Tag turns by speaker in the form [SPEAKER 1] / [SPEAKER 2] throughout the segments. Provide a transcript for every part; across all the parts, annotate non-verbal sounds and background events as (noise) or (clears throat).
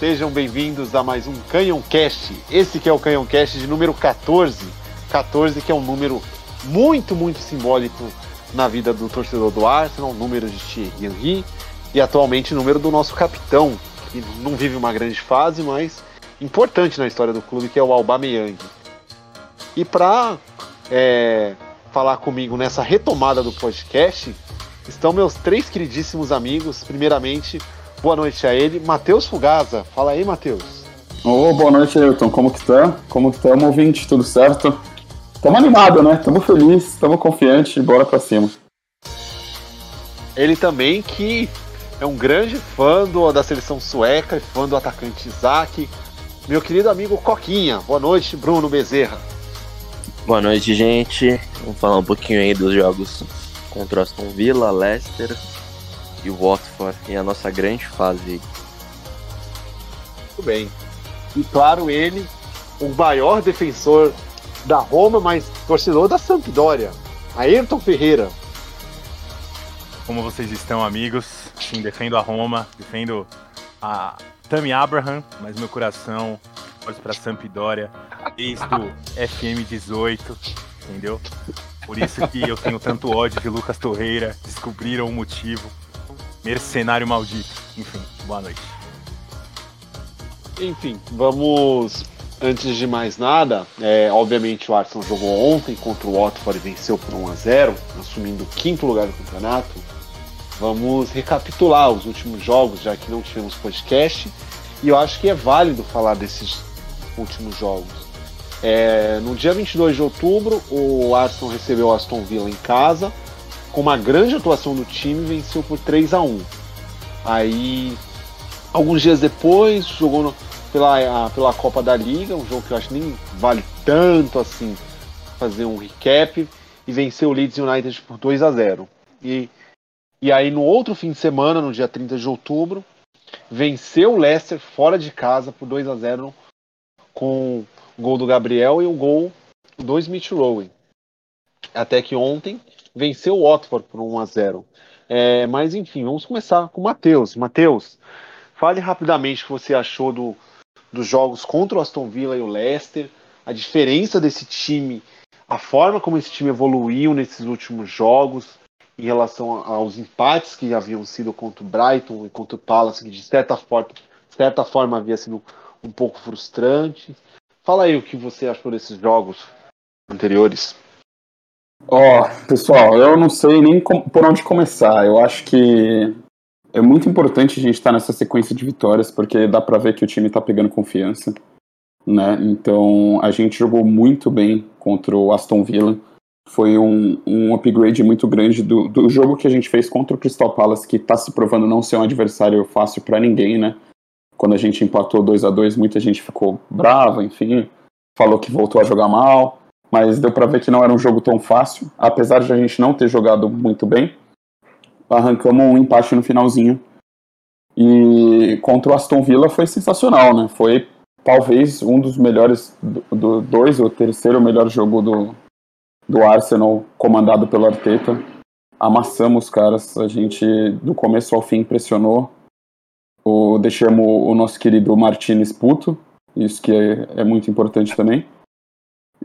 [SPEAKER 1] Sejam bem-vindos a mais um Canhão Cast. Esse que é o Canhão Cast de número 14. 14 que é um número muito, muito simbólico na vida do torcedor do Arsenal, número de Thierry Henry e atualmente número do nosso capitão, que não vive uma grande fase, mas importante na história do clube, que é o Aubameyang. E para é, falar comigo nessa retomada do podcast, estão meus três queridíssimos amigos. Primeiramente, boa noite a ele, Matheus Fugaza. Fala aí, Matheus.
[SPEAKER 2] Ô, oh, boa noite, Ailton. Como que tá? Como que estamos, ouvinte? Tudo certo? Tamo animado, né? Tamo feliz, tamo confiante, bora pra cima.
[SPEAKER 1] Ele também que é um grande fã do, da seleção sueca e fã do atacante Isaac. Meu querido amigo Coquinha. Boa noite, Bruno Bezerra.
[SPEAKER 3] Boa noite, gente. Vamos falar um pouquinho aí dos jogos contra Aston Villa, Leicester e o Watford e a nossa grande fase.
[SPEAKER 1] Muito bem. E claro, ele, o maior defensor da Roma, mas torcedor da Sampdoria. Ayrton Ferreira.
[SPEAKER 4] Como vocês estão, amigos? Sim, defendo a Roma, defendo a Tammy Abraham, mas meu coração torce para Sampdoria desde o FM 18, entendeu? Por isso que eu tenho tanto ódio de Lucas Torreira. Descobriram o motivo. Mercenário maldito. Enfim, boa noite.
[SPEAKER 1] Enfim, vamos Antes de mais nada, é, obviamente o Arsenal jogou ontem contra o Watford e venceu por 1 a 0, assumindo o quinto lugar do campeonato. Vamos recapitular os últimos jogos, já que não tivemos podcast, e eu acho que é válido falar desses últimos jogos. É, no dia 22 de outubro, o Arsenal recebeu o Aston Villa em casa, com uma grande atuação do time, venceu por 3 a 1. Aí, alguns dias depois, jogou no, pela, a, pela Copa da Liga, um jogo que eu acho nem vale tanto assim fazer um recap, e venceu o Leeds United por 2 a 0 e, e aí no outro fim de semana, no dia 30 de outubro, venceu o Leicester fora de casa por 2 a 0 com o gol do Gabriel e o gol do Smith Rowe. Até que ontem venceu o Watford por 1 a 0 é, Mas enfim, vamos começar com o Matheus. Matheus, fale rapidamente o que você achou do, dos jogos contra o Aston Villa e o Leicester, a diferença desse time, a forma como esse time evoluiu nesses últimos jogos em relação aos empates que haviam sido contra o Brighton e contra o Palace, que de certa forma, de certa forma havia sido um pouco frustrante. Fala aí o que você achou desses jogos anteriores.
[SPEAKER 2] Ó, oh, pessoal, eu não sei nem por onde começar. Eu acho que é muito importante a gente estar tá nessa sequência de vitórias, porque dá para ver que o time está pegando confiança. Né? Então a gente jogou muito bem contra o Aston Villa. Foi um, um upgrade muito grande do, do jogo que a gente fez contra o Crystal Palace, que está se provando não ser um adversário fácil para ninguém, né? Quando a gente empatou 2 a 2 muita gente ficou brava, enfim, falou que voltou a jogar mal, mas deu para ver que não era um jogo tão fácil, apesar de a gente não ter jogado muito bem arrancamos um empate no finalzinho. E contra o Aston Villa foi sensacional, né? Foi talvez um dos melhores, do, do dois ou terceiro melhor jogo do, do Arsenal comandado pelo Arteta. Amassamos os caras, a gente do começo ao fim impressionou. O, deixamos o nosso querido Martinez puto, isso que é, é muito importante também.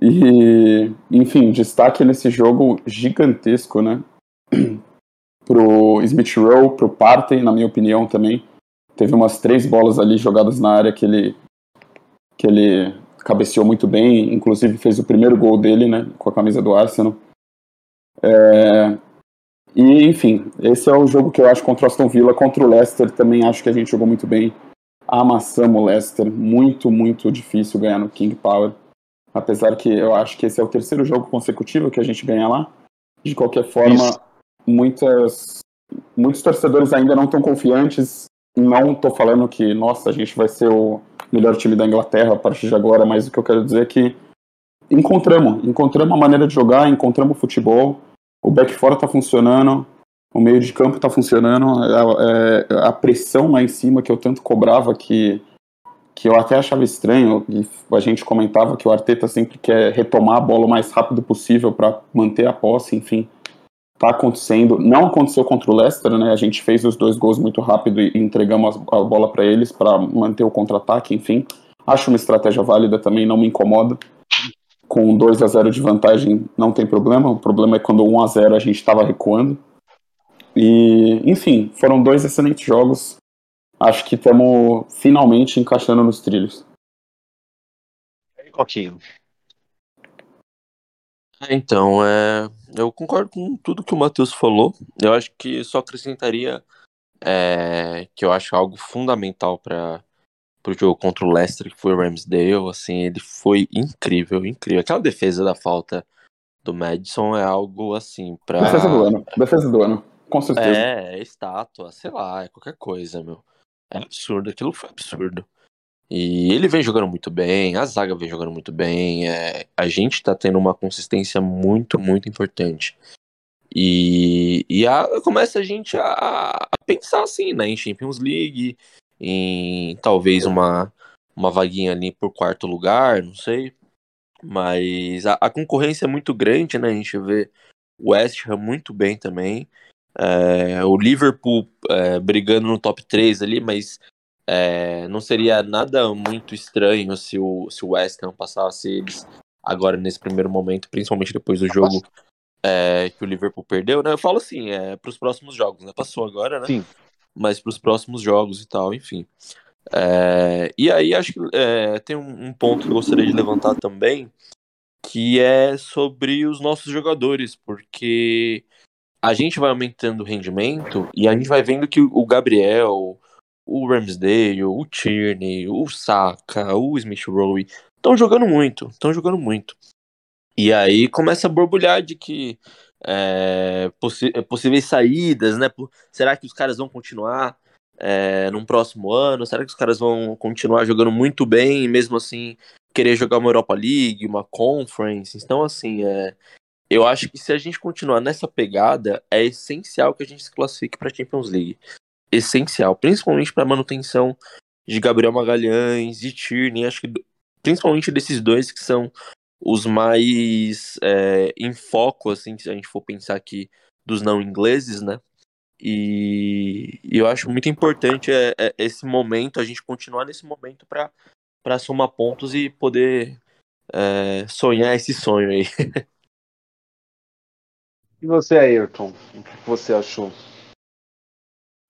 [SPEAKER 2] E, enfim, destaque nesse jogo gigantesco, né? (clears throat) pro Smith Rowe, pro Partey, na minha opinião também. Teve umas três bolas ali jogadas na área que ele que ele cabeceou muito bem, inclusive fez o primeiro gol dele, né, com a camisa do Arsenal. É... E, enfim, esse é o jogo que eu acho contra o Aston Villa. Contra o Leicester também acho que a gente jogou muito bem. Amassamos o Leicester. Muito, muito difícil ganhar no King Power. Apesar que eu acho que esse é o terceiro jogo consecutivo que a gente ganha lá. De qualquer forma, Isso muitas, muitos torcedores ainda não estão confiantes. Não estou falando que, nossa, a gente vai ser o melhor time da Inglaterra a partir de agora, mas o que eu quero dizer é que encontramos, encontramos a maneira de jogar, encontramos o futebol, o back fora está funcionando, o meio de campo está funcionando, a, é, a, pressão lá em cima que eu tanto cobrava que que eu até achava estranho, a gente comentava que o Arteta sempre quer retomar a bola o mais rápido possível para manter a posse, enfim tá acontecendo. Não aconteceu contra o Leicester, né? A gente fez os dois gols muito rápido e entregamos a bola para eles para manter o contra-ataque, enfim. Acho uma estratégia válida também, não me incomoda. Com 2 a 0 de vantagem não tem problema. O problema é quando 1 a 0 a gente estava recuando. E, enfim, foram dois excelentes jogos. Acho que estamos finalmente encaixando nos trilhos.
[SPEAKER 1] Coquinho.
[SPEAKER 3] Então, é, eu concordo com tudo que o Matheus falou. Eu acho que só acrescentaria é, que eu acho algo fundamental para o jogo contra o Leicester, que foi o Ramsdale. Assim, ele foi incrível, incrível. Aquela defesa da falta do Madison é algo assim para
[SPEAKER 2] Defesa do ano. Defesa do ano, com certeza.
[SPEAKER 3] É, é estátua, sei lá, é qualquer coisa, meu. É absurdo, aquilo foi absurdo. E ele vem jogando muito bem, a zaga vem jogando muito bem, é, a gente tá tendo uma consistência muito, muito importante. E, e a, começa a gente a, a, pensar assim, né, em Champions League, em talvez uma, uma vaguinha ali por quarto lugar, não sei. Mas a, a concorrência é muito grande, né, a gente vê o West Ham muito bem também. É, o Liverpool é, brigando no top 3 ali, mas é, não seria nada muito estranho se o, se o West Ham passasse eles agora nesse primeiro momento, principalmente depois do jogo é, que o Liverpool perdeu, né? Eu falo assim, é, para os próximos jogos, né? Passou agora, né?
[SPEAKER 1] Sim.
[SPEAKER 3] Mas para os próximos jogos e tal, enfim. É, e aí acho que é, tem um, um ponto que eu gostaria de levantar também, que é sobre os nossos jogadores, porque a gente vai aumentando o rendimento e a gente vai vendo que o Gabriel, o Ramsdale, o Tierney, o Saka, o Smith Rowe estão jogando muito, estão jogando muito. E aí começa a borbulhar de que é, possi possíveis saídas, né? Será que os caras vão continuar é, num próximo ano? Será que os caras vão continuar jogando muito bem mesmo assim querer jogar uma Europa League, uma Conference? Então, assim, é, eu acho que se a gente continuar nessa pegada, é essencial que a gente se classifique para a Champions League essencial, principalmente para manutenção de Gabriel Magalhães, de Tierney, acho que principalmente desses dois que são os mais é, em foco, assim, se a gente for pensar aqui dos não ingleses, né? E, e eu acho muito importante é, é, esse momento, a gente continuar nesse momento para somar pontos e poder é, sonhar esse sonho aí. (laughs)
[SPEAKER 1] E você, Ayrton, o que você achou?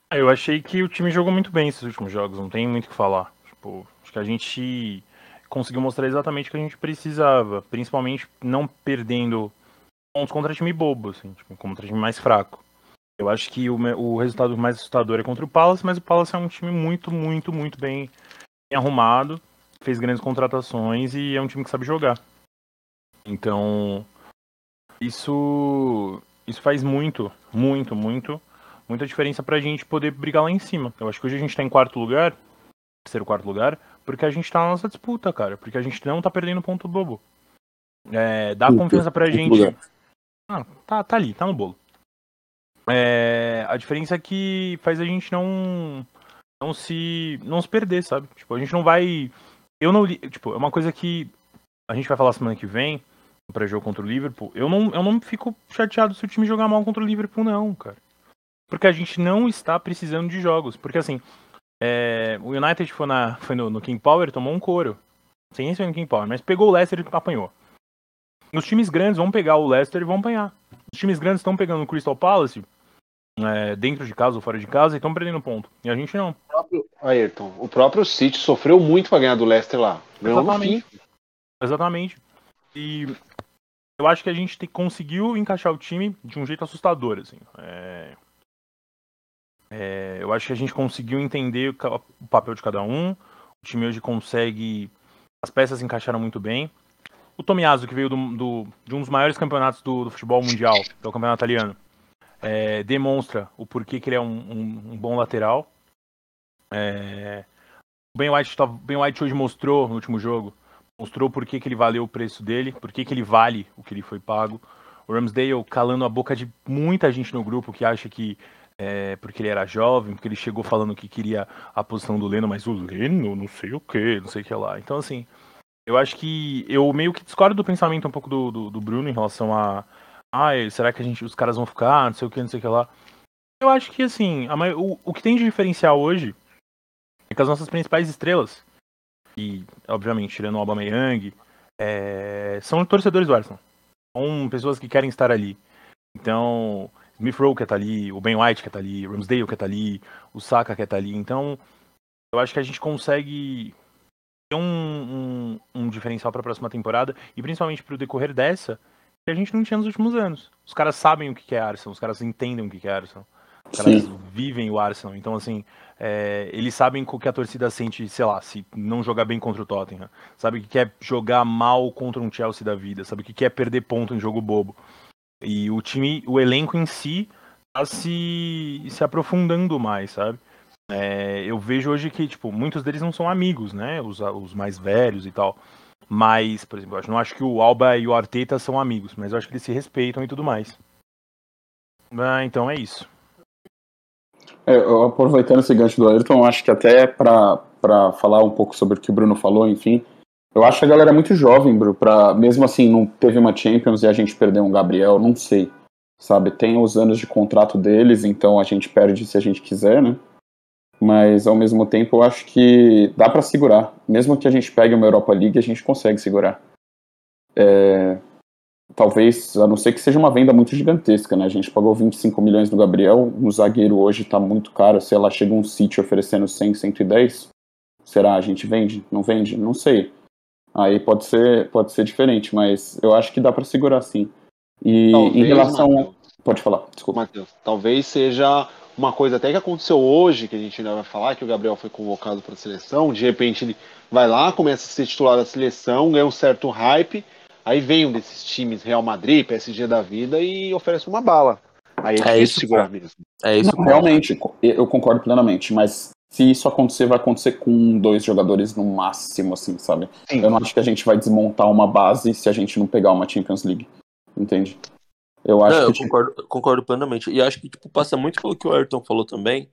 [SPEAKER 4] Ah, eu achei que o time jogou muito bem esses últimos jogos, não tem muito o que falar. Tipo, acho que a gente conseguiu mostrar exatamente o que a gente precisava, principalmente não perdendo pontos contra time bobo, assim, tipo, contra time mais fraco. Eu acho que o, o resultado mais assustador é contra o Palace, mas o Palace é um time muito, muito, muito bem, bem arrumado, fez grandes contratações e é um time que sabe jogar. Então, isso isso faz muito, muito, muito muita diferença pra gente poder brigar lá em cima. Eu acho que hoje a gente tá em quarto lugar, terceiro, quarto lugar, porque a gente tá na nossa disputa, cara. Porque a gente não tá perdendo ponto bobo. É, dá confiança pra gente. Ah, tá, tá ali, tá no bolo. É, a diferença é que faz a gente não não se não se perder, sabe? Tipo, a gente não vai eu não tipo, é uma coisa que a gente vai falar semana que vem para jogo contra o Liverpool. Eu não eu não fico chateado se o time jogar mal contra o Liverpool não, cara. Porque a gente não está precisando de jogos. Porque assim, é, o United foi, na, foi no, no, King Power tomou um couro. Sem isso no King Power, mas pegou o Leicester e apanhou. Os times grandes vão pegar o Leicester e vão apanhar. Os times grandes estão pegando o Crystal Palace, é, dentro de casa ou fora de casa, e estão perdendo ponto. E a gente não. O
[SPEAKER 1] próprio, Ayrton, o próprio City sofreu muito para ganhar do Leicester lá. Ganhou Exatamente. fim.
[SPEAKER 4] Exatamente. E eu acho que a gente te, conseguiu encaixar o time de um jeito assustador, assim. É, é, eu acho que a gente conseguiu entender o papel de cada um. O time hoje consegue. As peças encaixaram muito bem. O Tomiaso, que veio do, do, de um dos maiores campeonatos do, do futebol mundial, que é o campeonato italiano, é, demonstra o porquê que ele é um, um, um bom lateral. É, o Ben White, tá, ben White hoje mostrou no último jogo, mostrou por que, que ele valeu o preço dele, por que, que ele vale o que ele foi pago. O Ramsdale calando a boca de muita gente no grupo que acha que é, porque ele era jovem, porque ele chegou falando que queria a posição do Leno, mas o Leno, não sei o que, não sei o que lá. Então, assim, eu acho que eu meio que discordo do pensamento um pouco do, do, do Bruno em relação a, ai, será que a gente, os caras vão ficar, não sei o que, não sei o que lá. Eu acho que, assim, a, o, o que tem de diferencial hoje é que as nossas principais estrelas, e, obviamente, tirando o Aubameyang, é, são torcedores do Arsenal. São pessoas que querem estar ali. Então, Smith Rowe quer estar ali, o Ben White quer estar ali, o Ramsdale quer estar ali, o Saka quer estar ali. Então, eu acho que a gente consegue ter um, um, um diferencial para a próxima temporada e principalmente para o decorrer dessa que a gente não tinha nos últimos anos. Os caras sabem o que é Arsenal, os caras entendem o que é Arsenal. Os caras Sim. vivem o Arsenal. Então, assim, é, eles sabem o que a torcida sente, sei lá, se não jogar bem contra o Tottenham. Sabe o que é jogar mal contra um Chelsea da vida. Sabe o que é perder ponto em jogo bobo. E o time, o elenco em si, tá se, se aprofundando mais, sabe? É, eu vejo hoje que, tipo, muitos deles não são amigos, né? Os, os mais velhos e tal. Mas, por exemplo, eu não acho que o Alba e o Arteta são amigos, mas eu acho que eles se respeitam e tudo mais. Ah, então é isso.
[SPEAKER 2] É, aproveitando esse gancho do Ayrton, acho que até para falar um pouco sobre o que o Bruno falou, enfim, eu acho que a galera é muito jovem, Bruno, pra, mesmo assim, não teve uma Champions e a gente perdeu um Gabriel, não sei, sabe? Tem os anos de contrato deles, então a gente perde se a gente quiser, né? mas ao mesmo tempo eu acho que dá para segurar. Mesmo que a gente pegue uma Europa League, a gente consegue segurar. É, talvez, a não ser que seja uma venda muito gigantesca, né? A gente pagou 25 milhões do Gabriel, o zagueiro hoje está muito caro, sei lá, chega um City oferecendo 100, 110, será? A gente vende? Não vende? Não sei. Aí pode ser, pode ser diferente, mas eu acho que dá para segurar sim. E talvez, em relação. Mateus, pode falar, desculpa.
[SPEAKER 1] Matheus, talvez seja uma coisa até que aconteceu hoje, que a gente ainda vai falar, que o Gabriel foi convocado para a seleção, de repente ele vai lá, começa a ser titular da seleção, ganha um certo hype, aí vem um desses times, Real Madrid, PSG da vida, e oferece uma bala. Aí é, é isso, segurar mesmo.
[SPEAKER 2] É isso. Não, realmente, eu concordo plenamente, mas se isso acontecer, vai acontecer com dois jogadores no máximo, assim, sabe? Sim. Eu não acho que a gente vai desmontar uma base se a gente não pegar uma Champions League. Entende?
[SPEAKER 3] Eu acho Não, que. Eu concordo, concordo plenamente. E acho que tipo, passa muito pelo que o Ayrton falou também,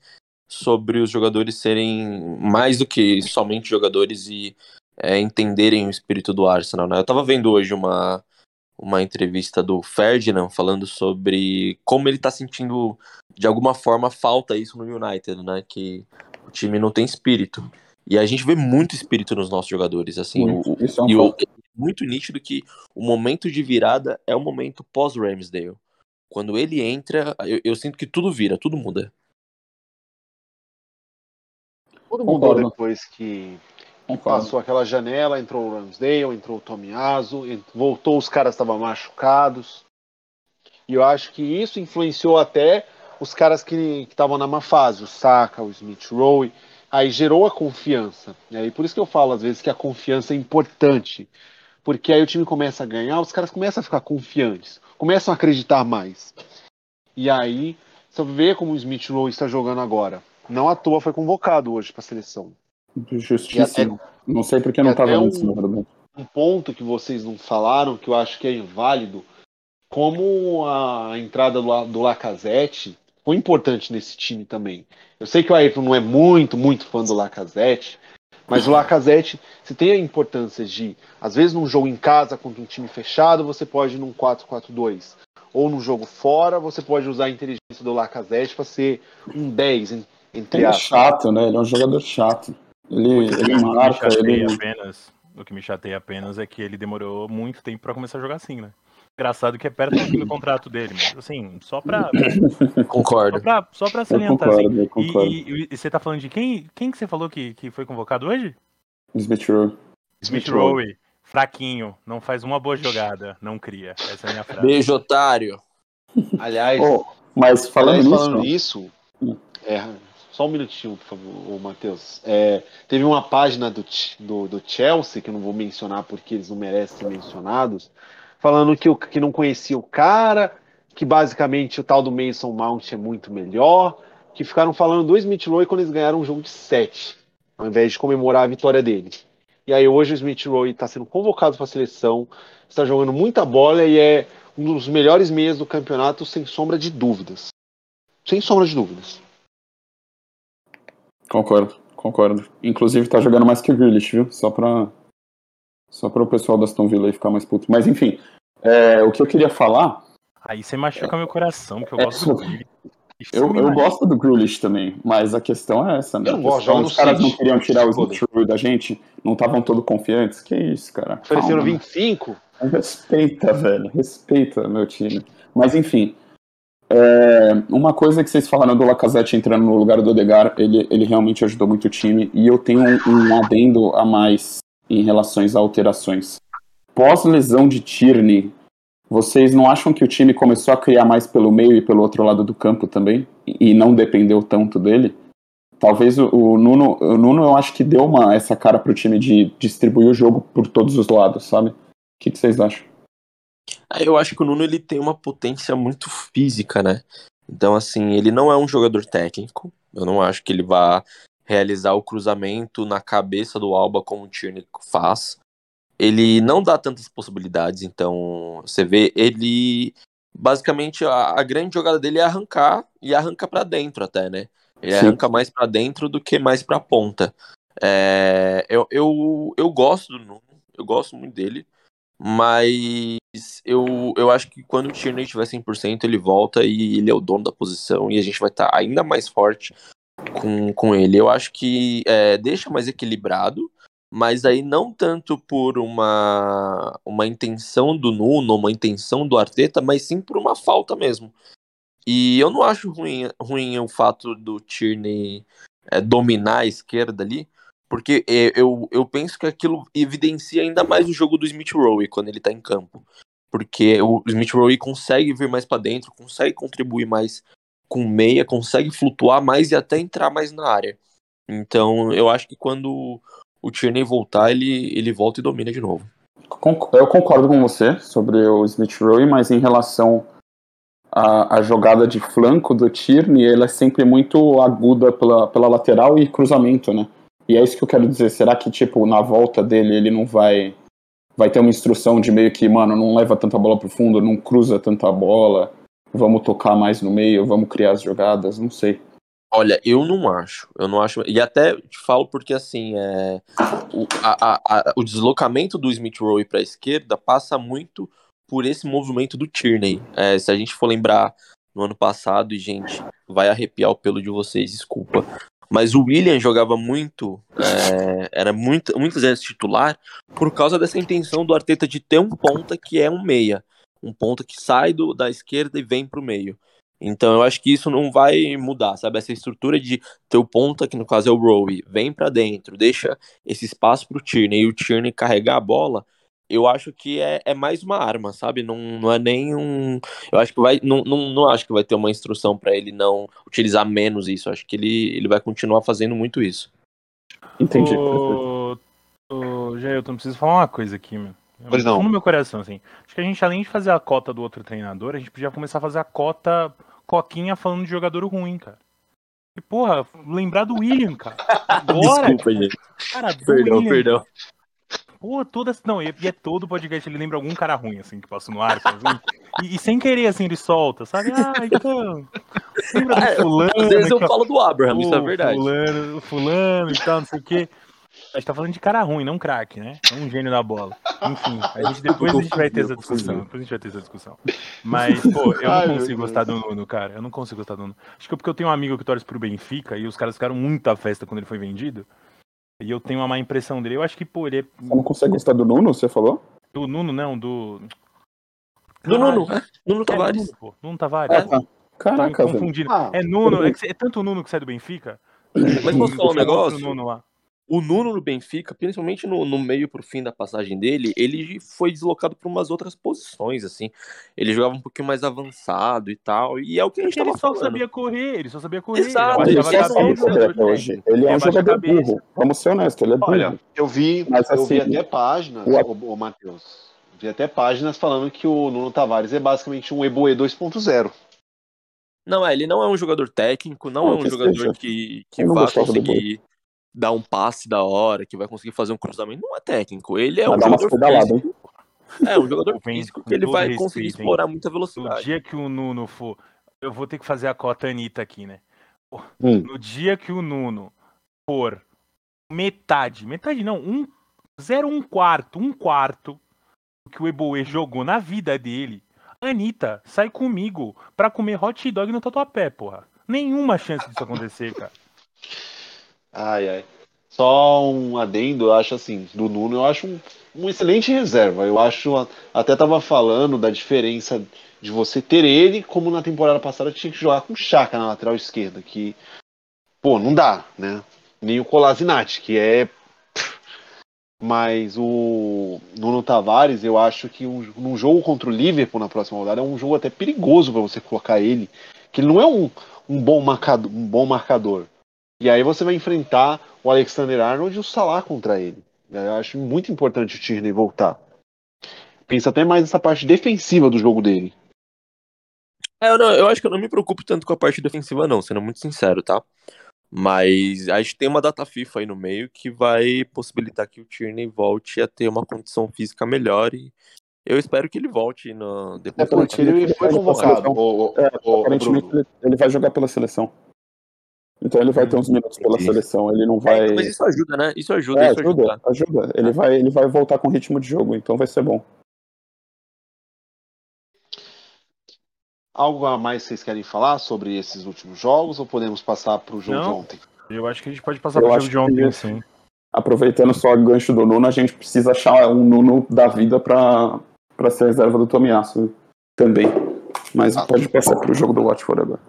[SPEAKER 3] sobre os jogadores serem mais do que somente jogadores e é, entenderem o espírito do Arsenal. Né? Eu tava vendo hoje uma, uma entrevista do Ferdinand falando sobre como ele tá sentindo, de alguma forma, falta isso no United, né? Que o time não tem espírito. E a gente vê muito espírito nos nossos jogadores, assim. Muito, o, é um e o, muito nítido que o momento de virada é o momento pós-Ramsdale. Quando ele entra, eu, eu, sinto que tudo vira, tudo muda.
[SPEAKER 1] Tudo mudou depois que passou aquela janela, entrou o Ramsdale, entrou o Tomiaso, voltou, os caras estavam machucados. E eu acho que isso influenciou até os caras que estavam na má fase, o Saka, o Smith Rowe, aí gerou a confiança. Né? E por isso que eu falo às vezes que a confiança é importante. Porque aí o time começa a ganhar, os caras começam a ficar confiantes, começam a acreditar mais. E aí, você vê como o Smith Lowe está jogando agora. Não à toa foi convocado hoje para a seleção.
[SPEAKER 2] Justíssimo. não sei porque não estava antes,
[SPEAKER 1] um, um ponto que vocês não falaram, que eu acho que é inválido, como a entrada do, do Lacazette foi importante nesse time também. Eu sei que o Ayrton não é muito, muito fã do Lacazette, mas o Lacazette, você tem a importância de, às vezes num jogo em casa contra um time fechado, você pode ir num 4-4-2. Ou num jogo fora, você pode usar a inteligência do Lacazette para ser um 10, entre
[SPEAKER 2] Ele é chato, né? Ele é um jogador chato. Ele, ele marca, ele...
[SPEAKER 4] Apenas, o que me chateia apenas é que ele demorou muito tempo para começar a jogar assim, né? Engraçado que é perto do fim do contrato dele, mas assim, só pra. (laughs)
[SPEAKER 3] Concordo.
[SPEAKER 4] Só pra, só pra salientar. Eu concordo, assim. eu concordo. E, e, e, você tá falando de quem? Quem que você falou que, que foi convocado hoje?
[SPEAKER 2] Smith Rowe.
[SPEAKER 4] Smith Rowe. Fraquinho, não faz uma boa jogada, não cria. Essa é a minha frase.
[SPEAKER 3] Beijo, otário. (laughs)
[SPEAKER 1] Aliás,
[SPEAKER 2] oh, mas falando, nisso,
[SPEAKER 1] falando isso, é, só um minutinho, por favor, Matheus. É, teve uma página do, do, do Chelsea, que eu não vou mencionar porque eles não merecem ser mencionados, falando que, o, que não conhecia o cara, que basicamente o tal do Mason Mount é muito melhor, que ficaram falando do Smith Rowe quando eles ganharam um jogo de 7, ao invés de comemorar a vitória dele. E aí hoje o Smith Rowe está sendo convocado para a seleção, está jogando muita bola e é um dos melhores meias do campeonato, sem sombra de dúvidas. Sem sombra de dúvidas.
[SPEAKER 2] Concordo, concordo. Inclusive está jogando mais que o Grealish, viu? Só para só para o pessoal da Aston Villa aí ficar mais puto. Mas enfim, é, o que eu queria falar
[SPEAKER 4] Aí você machuca meu coração, porque eu
[SPEAKER 2] É,
[SPEAKER 4] gosto do (laughs) Grealish.
[SPEAKER 2] Eu, eu gosto do Grealish também, mas a questão é essa, né?
[SPEAKER 1] Eu não gosto,
[SPEAKER 2] Os-
[SPEAKER 1] no
[SPEAKER 2] Os caras não queriam tirar o
[SPEAKER 1] Foda.
[SPEAKER 2] Smith Rowe da gente, não estavam todos confiantes. Que isso, cara.
[SPEAKER 1] Ofereceram
[SPEAKER 2] né?
[SPEAKER 1] 25?
[SPEAKER 2] Respeita, velho. Respeita meu time. Mas enfim. É, uma coisa que vocês falaram do Lacazette entrando no lugar do Odegar, ele, ele realmente ajudou muito o time. E eu tenho um, um adendo a mais em relação a alterações. Pós-lesão de Tierney, vocês não acham que o time começou a criar mais pelo meio e pelo outro lado do campo também? E não dependeu tanto dele? Talvez o, o Nuno, o Nuno, eu acho que deu uma, essa cara pro time de distribuir o jogo por todos os lados, sabe? O que, que vocês acham?
[SPEAKER 3] Eu acho que o Nuno ele tem uma potência muito física, né? Então, assim, ele não é um jogador técnico. Eu não acho que ele vá realizar o cruzamento na cabeça do Alba como o Tierney faz. Ele não dá tantas possibilidades, então você vê ele basicamente a, a grande jogada dele é arrancar e arranca pra dentro até, né? Ele
[SPEAKER 2] Sim.
[SPEAKER 3] arranca mais pra dentro do que mais pra ponta. É, eu, eu, eu gosto do Nuno, eu gosto muito dele, mas eu, eu acho que quando o Tierney tiver 100%, ele volta e ele é o dono da posição e a gente vai estar ainda mais forte com, com ele. Eu acho que é, deixa mais equilibrado, mas aí não tanto por uma, uma intenção do Nuno, uma intenção do Arteta, mas sim por uma falta mesmo. E eu não acho ruim, ruim o fato do Tierney é, dominar a esquerda ali, porque é, eu, eu penso que aquilo evidencia ainda mais o jogo do Smith Rowe quando ele tá em campo. Porque o Smith Rowe consegue vir mais pra dentro, consegue contribuir mais com meia, consegue flutuar mais e até entrar mais na área. Então eu acho que quando o Tierney voltar, ele, ele volta e domina de novo.
[SPEAKER 2] Eu concordo com você sobre o Smith Rowe, mas em relação à, à jogada de flanco do Tierney, ela é sempre muito aguda pela, pela lateral e cruzamento, né? E é isso que eu quero dizer. Será que, tipo, na volta dele ele não vai vai ter uma instrução de meio que, mano, não leva tanta bola pro fundo, não cruza tanta bola, vamos tocar mais no meio, vamos criar as jogadas, não sei.
[SPEAKER 3] Olha, eu não acho. Eu não acho. E até te falo porque assim, é, o, a- a- o deslocamento do Smith Rowe para a esquerda passa muito por esse movimento do Tierney. É, se a gente for lembrar no ano passado, e gente, vai arrepiar o pelo de vocês, desculpa. Mas o William jogava muito, é, era muito, muitas vezes titular, por causa dessa intenção do Arteta de ter um ponta que é um meia. Um ponta que sai do, da esquerda e vem pro meio. Então eu acho que isso não vai mudar, sabe? Essa estrutura de ter o ponta, que no caso é o Rowe, vem pra dentro, deixa esse espaço pro Tierney e o Tierney carregar a bola, eu acho que é, é mais uma arma, sabe? Não, não é nem um. Eu acho que vai. Não, não, não acho que vai ter uma instrução pra ele não utilizar menos isso. Eu acho que ele, ele vai continuar fazendo muito isso.
[SPEAKER 2] Entendi.
[SPEAKER 4] Ô, ô, Jailton, preciso falar uma coisa aqui, meu.
[SPEAKER 1] Pois não.
[SPEAKER 4] No meu coração, assim. Acho que a gente, além de fazer a cota do outro treinador, a gente podia começar a fazer a cota Coquinha falando de jogador ruim, cara. E, porra, lembrar do William, cara. (laughs) Agora,
[SPEAKER 3] Desculpa, gente.
[SPEAKER 4] cara, do
[SPEAKER 3] Perdão,
[SPEAKER 4] William.
[SPEAKER 3] perdão.
[SPEAKER 4] Pô, toda. Não, e e é todo podcast, ele lembra algum cara ruim, assim, que passou no ar, assim? E, e sem querer, assim, ele solta, sabe? Ah, então. Lembra do
[SPEAKER 3] É,
[SPEAKER 4] fulano.
[SPEAKER 3] Às vezes eu
[SPEAKER 4] que,
[SPEAKER 3] falo do Abraham, isso é verdade.
[SPEAKER 4] Fulano, fulano e tal, não sei o quê. A gente tá falando de cara ruim, não craque, né? Não um gênio da bola. Enfim, a gente, (laughs) depois a gente vai ter essa discussão. Depois a gente vai ter essa discussão. Mas, pô, eu não consigo gostar do Nuno, cara. Eu não consigo gostar do Nuno. Acho que é porque eu tenho um amigo que torce pro Benfica e os caras ficaram muita festa quando ele foi vendido. E eu tenho uma má impressão dele. Eu acho que, pô, ele é.
[SPEAKER 2] Você não consegue gostar do Nuno, você falou?
[SPEAKER 4] Do Nuno, não, do.
[SPEAKER 3] Do Nuno, é, Nuno
[SPEAKER 4] É,
[SPEAKER 3] Tavares.
[SPEAKER 4] Nuno, pô. Nuno Tavares.
[SPEAKER 2] Ah, tá. Caraca,
[SPEAKER 4] confundindo.
[SPEAKER 1] Ah,
[SPEAKER 4] É Nuno, é, que- é tanto o Nuno que sai do Benfica.
[SPEAKER 3] Mas posso falar um negócio?
[SPEAKER 4] Nuno lá.
[SPEAKER 3] O Nuno no Benfica, principalmente no, no meio pro fim da passagem dele, ele foi deslocado para umas outras posições, assim. Ele jogava um pouquinho mais avançado e tal, e é o que a gente
[SPEAKER 4] Porque ele só
[SPEAKER 3] falando.
[SPEAKER 4] sabia correr, ele só sabia correr.
[SPEAKER 3] Exato,
[SPEAKER 4] ele
[SPEAKER 2] Ele é um
[SPEAKER 4] cabeça.
[SPEAKER 2] hoje. Ele é um jogador
[SPEAKER 4] cabeça.
[SPEAKER 2] burro. Vamos ser honestos, ele é burro.
[SPEAKER 1] Olha, eu vi,
[SPEAKER 2] Mas,
[SPEAKER 1] eu vi
[SPEAKER 2] assim,
[SPEAKER 1] até páginas,
[SPEAKER 2] o-
[SPEAKER 1] ô, ô Matheus, vi até páginas falando que o Nuno Tavares é basicamente um Eboe 2.0.
[SPEAKER 3] Não, é, ele não é um jogador técnico, não
[SPEAKER 2] Não,
[SPEAKER 3] é um
[SPEAKER 2] que
[SPEAKER 3] jogador
[SPEAKER 2] seja.
[SPEAKER 3] que, que
[SPEAKER 2] do
[SPEAKER 3] conseguir dar um passe da hora, que vai conseguir fazer um cruzamento. Não é técnico, ele é
[SPEAKER 2] Vai
[SPEAKER 3] um jogador físico. É, um jogador (laughs)
[SPEAKER 4] Vem
[SPEAKER 3] físico que ele vai
[SPEAKER 4] respeito,
[SPEAKER 3] conseguir
[SPEAKER 4] hein?
[SPEAKER 3] explorar muita
[SPEAKER 4] No
[SPEAKER 3] velocidade.
[SPEAKER 4] dia que o Nuno for. Eu vou ter que fazer a cota Anitta aqui, né?
[SPEAKER 1] Hum.
[SPEAKER 4] No dia que o Nuno for metade, metade não, um, zero um quarto, um quarto do que o Eboe jogou na vida dele, Anitta, sai comigo pra comer hot dog no Tatuapé, porra. Nenhuma chance disso acontecer, cara. (laughs)
[SPEAKER 1] Ai, ai. Só um adendo, eu acho assim, do Nuno, eu acho um, um excelente reserva. Eu acho, até tava falando da diferença de você ter ele, como na temporada passada tinha que jogar com Chaka na lateral esquerda, que, pô, não dá, né? Nem o Colasinati, que é. Mas o Nuno Tavares, eu acho que um, num jogo contra o Liverpool na próxima rodada é um jogo até perigoso para você colocar ele, que ele não é um, um, bom marcador, um bom marcador. E aí você vai enfrentar o Alexander Arnold e o Salah contra ele. Eu acho muito importante o Tierney voltar. Pensa até mais nessa parte defensiva do jogo dele.
[SPEAKER 3] É, eu, não, eu acho que eu não me preocupo tanto com a parte defensiva, não, sendo muito sincero, tá? Mas a gente tem uma data FIFA aí no meio que vai possibilitar que o Tierney volte a ter uma condição física melhor e eu espero que ele volte no, depois.
[SPEAKER 1] É, ele foi convocado. O, o,
[SPEAKER 2] é, aparentemente ele, ele vai jogar pela seleção. Então ele vai ter uns minutos pela seleção, ele não vai.
[SPEAKER 3] É, mas isso ajuda, né? Isso ajuda.
[SPEAKER 2] É,
[SPEAKER 3] isso
[SPEAKER 2] ajuda, ajuda, ajuda. Ele, vai, ele vai voltar com ritmo de jogo, então vai ser bom.
[SPEAKER 1] Algo a mais vocês querem falar sobre esses últimos jogos ou podemos passar para o jogo
[SPEAKER 4] Não.
[SPEAKER 1] de ontem?
[SPEAKER 4] Eu acho que a gente pode passar pro jogo de ontem, sim.
[SPEAKER 2] Aproveitando só o gancho do Nuno, a gente precisa achar um Nuno da vida para ser reserva do Tomiasso também. Mas
[SPEAKER 1] Ah.
[SPEAKER 2] pode passar pro jogo do Watford agora.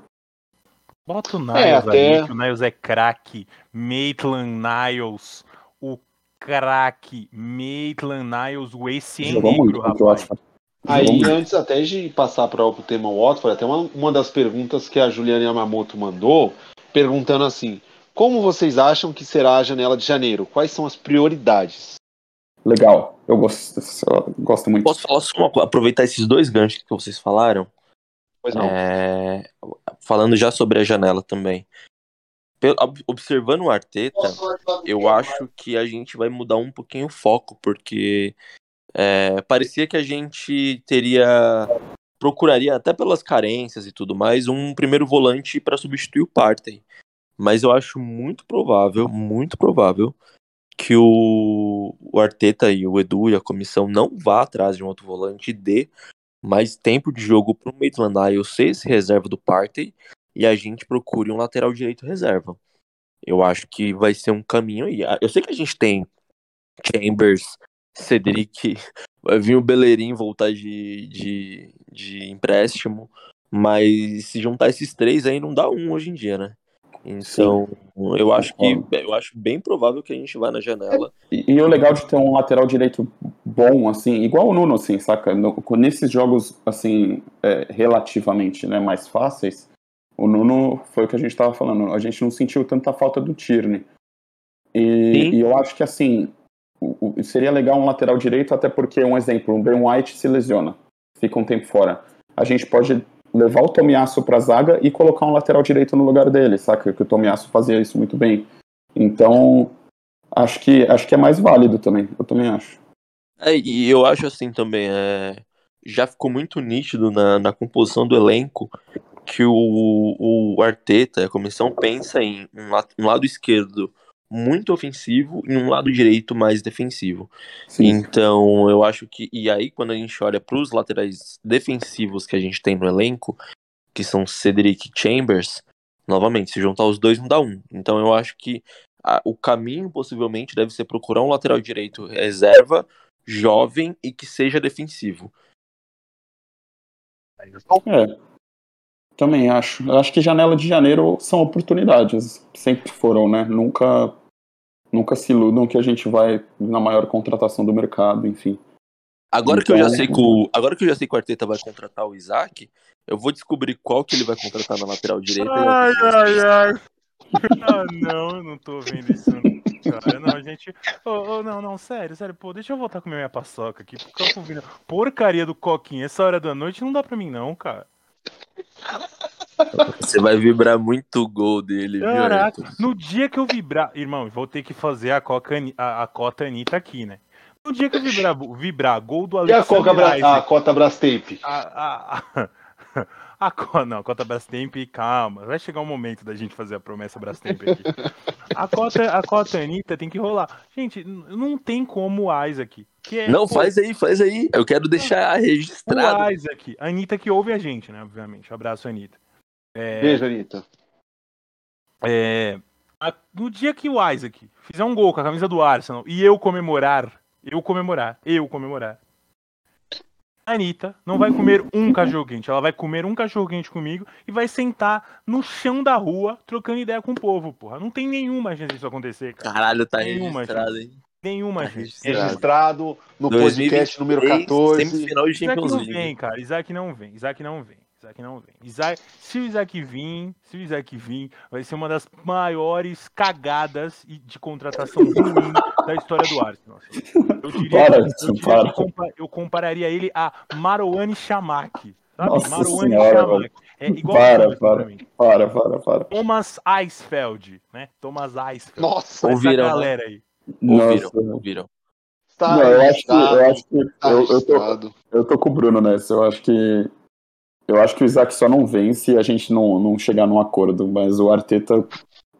[SPEAKER 4] Bota o Niles
[SPEAKER 1] É, até-
[SPEAKER 4] ali, que o Niles é craque. Maitland Niles, o craque. Maitland Niles, o esse
[SPEAKER 2] Jogou muito
[SPEAKER 4] negro, rapaz.
[SPEAKER 2] Watford.
[SPEAKER 1] Aí, antes até de passar para o tema Watford, até uma, uma das perguntas que a Juliana Yamamoto mandou, perguntando assim: como vocês acham que será a janela de janeiro? Quais são as prioridades?
[SPEAKER 2] Legal, eu gosto, eu gosto muito.
[SPEAKER 3] Posso falar só? Aproveitar esses dois ganchos que vocês falaram?
[SPEAKER 1] Pois não.
[SPEAKER 3] É, falando já sobre a janela também. Observando o Arteta, eu acho que a gente vai mudar um pouquinho o foco, porque é, parecia que a gente teria. procuraria, até pelas carências e tudo mais, um primeiro volante para substituir o Partey. Mas eu acho muito provável, muito provável, que o, o Arteta e o Edu e a comissão não vá atrás de um outro volante e dê mais tempo de jogo para o Maitland Niles reserva do Partey e a gente procure um lateral direito reserva. Eu acho que vai ser um caminho aí. Eu sei que a gente tem Chambers, Cedric, (laughs) vai vir o Bellerin voltar de, de, de empréstimo, mas se juntar esses três aí não dá um hoje em dia, né? Então, eu acho que eu acho bem provável que a gente vá na janela.
[SPEAKER 2] E, e o legal de ter um lateral direito bom, assim, igual o Nuno, assim, saca? No- nesses jogos, assim, é, relativamente né, mais fáceis, o Nuno foi o que a gente tava falando, a gente não sentiu tanta falta do Tierney. E, e eu acho que, assim, o- o- seria legal um lateral direito, até porque, um exemplo, o Ben White se lesiona, fica um tempo fora. A gente pode levar o Tomiasso pra zaga e colocar um lateral direito no lugar dele, saca? Que o Tomiasso fazia isso muito bem. Então, acho que, acho que é mais válido também, eu também acho.
[SPEAKER 3] É, e eu acho assim também, é, já ficou muito nítido na, na composição do elenco que o, o Arteta, a comissão, pensa em um, um lado esquerdo muito ofensivo e um lado direito mais defensivo.
[SPEAKER 2] Sim.
[SPEAKER 3] Então, eu acho que. E aí, quando a gente olha para os laterais defensivos que a gente tem no elenco, que são Cedric Chambers, novamente, se juntar os dois não dá um. Então, eu acho que a- o caminho possivelmente deve ser procurar um lateral direito reserva, jovem e que seja defensivo.
[SPEAKER 2] É. Também acho. Eu acho que janela de janeiro são oportunidades. Sempre foram, né? Nunca, nunca se iludam que a gente vai na maior contratação do mercado, enfim.
[SPEAKER 3] Agora que eu já
[SPEAKER 2] Então-
[SPEAKER 3] sei que o, agora que eu já sei que o Arteta vai contratar o Isaac, eu vou descobrir qual que ele vai contratar na lateral direita.
[SPEAKER 4] Ai, ai, ai. (laughs) Ah, não, eu não tô vendo isso, cara. Não, gente. Ô, ô, não, não, sério, sério. Pô, deixa eu voltar com minha paçoca aqui. Porque eu tô ouvindo porcaria do coquinha essa hora da noite não dá pra mim, não, cara.
[SPEAKER 3] Você vai vibrar muito o gol dele, viu,
[SPEAKER 4] Caraca,
[SPEAKER 3] Ayrton?
[SPEAKER 4] no dia que eu vibrar. Irmão, vou ter que fazer a, coca, a, a cota Anitta aqui, né? No dia que eu vibrar, vibrar gol do
[SPEAKER 1] E a, Coca
[SPEAKER 4] Alexander
[SPEAKER 1] Bra-
[SPEAKER 4] Isaac,
[SPEAKER 1] a cota Brastemp?
[SPEAKER 4] a, a, a, (laughs) A cota, não, a cota Brastemp, calma. Vai chegar um momento da gente fazer a promessa Brastemp aqui. A cota, a cota Anitta tem que rolar. Gente, não tem como o Isaac. Que é,
[SPEAKER 3] Não,
[SPEAKER 4] pô,
[SPEAKER 3] faz aí, faz aí. Eu quero deixar registrado.
[SPEAKER 4] O Isaac. A Anitta que ouve a gente, né? Obviamente. Abraço, Anitta. É,
[SPEAKER 1] Beijo, Anitta.
[SPEAKER 4] é, a- no dia que o Isaac fizer um gol com a camisa do Arsenal e eu comemorar, eu comemorar, eu comemorar. A Anitta não vai comer um cachorro quente, ela vai comer um cachorro quente comigo e vai sentar no chão da rua trocando ideia com o povo, porra. Não tem nenhuma chance disso acontecer, cara.
[SPEAKER 3] Caralho, tá
[SPEAKER 4] Nenhuma,
[SPEAKER 3] registrado, hein?
[SPEAKER 4] Nenhuma
[SPEAKER 3] Tá
[SPEAKER 4] chance.
[SPEAKER 3] registrado.
[SPEAKER 1] No podcast número 14.
[SPEAKER 3] Semifinal de
[SPEAKER 4] Isaac não vem, cara. Isaac não vem. Isaac não vem. Isaac não vem. Isaac, se o Isaac vir, se o Isaac vir, vai ser uma das maiores cagadas de contratação ruim da história do Arsenal. assim. Eu diria,
[SPEAKER 2] Para,
[SPEAKER 4] eu, diria
[SPEAKER 2] para.
[SPEAKER 4] que compa- eu compararia ele a Marouane Chamak. Sabe?
[SPEAKER 2] Nossa
[SPEAKER 4] Marouane
[SPEAKER 2] senhora.
[SPEAKER 4] É igual
[SPEAKER 2] Para, para.
[SPEAKER 4] mim.
[SPEAKER 2] Para, para, para.
[SPEAKER 4] Thomas Eisfeld, né? Thomas Eisfeld.
[SPEAKER 1] Nossa,
[SPEAKER 4] Essa
[SPEAKER 3] Ouviram, né?
[SPEAKER 4] galera aí.
[SPEAKER 3] Ouviram,
[SPEAKER 2] Nossa.
[SPEAKER 3] ouviram.
[SPEAKER 1] tá
[SPEAKER 2] Não, eu acho que, eu acho que
[SPEAKER 1] tá
[SPEAKER 2] eu, eu, tô, eu tô com o Bruno nessa. Eu acho que eu acho que o Isaac só não vence se a gente não, não chegar num acordo, mas o Arteta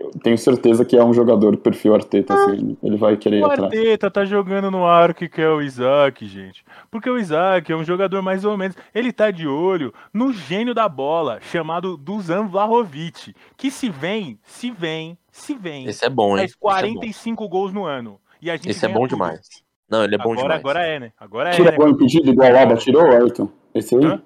[SPEAKER 2] eu tenho certeza que é um jogador perfil Arteta, assim, ele vai querer ir
[SPEAKER 4] O
[SPEAKER 2] atrás.
[SPEAKER 4] Arteta tá jogando no arco que é o Isaac, gente. Porque o Isaac é um jogador mais ou menos. Ele tá de olho no gênio da bola, chamado Dusan Vlahovic. Que se vem, se vem, se vem.
[SPEAKER 3] Esse é bom, hein?
[SPEAKER 4] faz 45 gols no ano. E a gente
[SPEAKER 3] Esse é bom
[SPEAKER 4] tudo.
[SPEAKER 3] demais. Não, ele é bom
[SPEAKER 4] agora,
[SPEAKER 3] demais.
[SPEAKER 4] agora é, né? Agora é,
[SPEAKER 2] Tira
[SPEAKER 4] né?
[SPEAKER 2] gol impedido igual o Alba tirou, Ayrton? Esse aí?
[SPEAKER 4] Hã?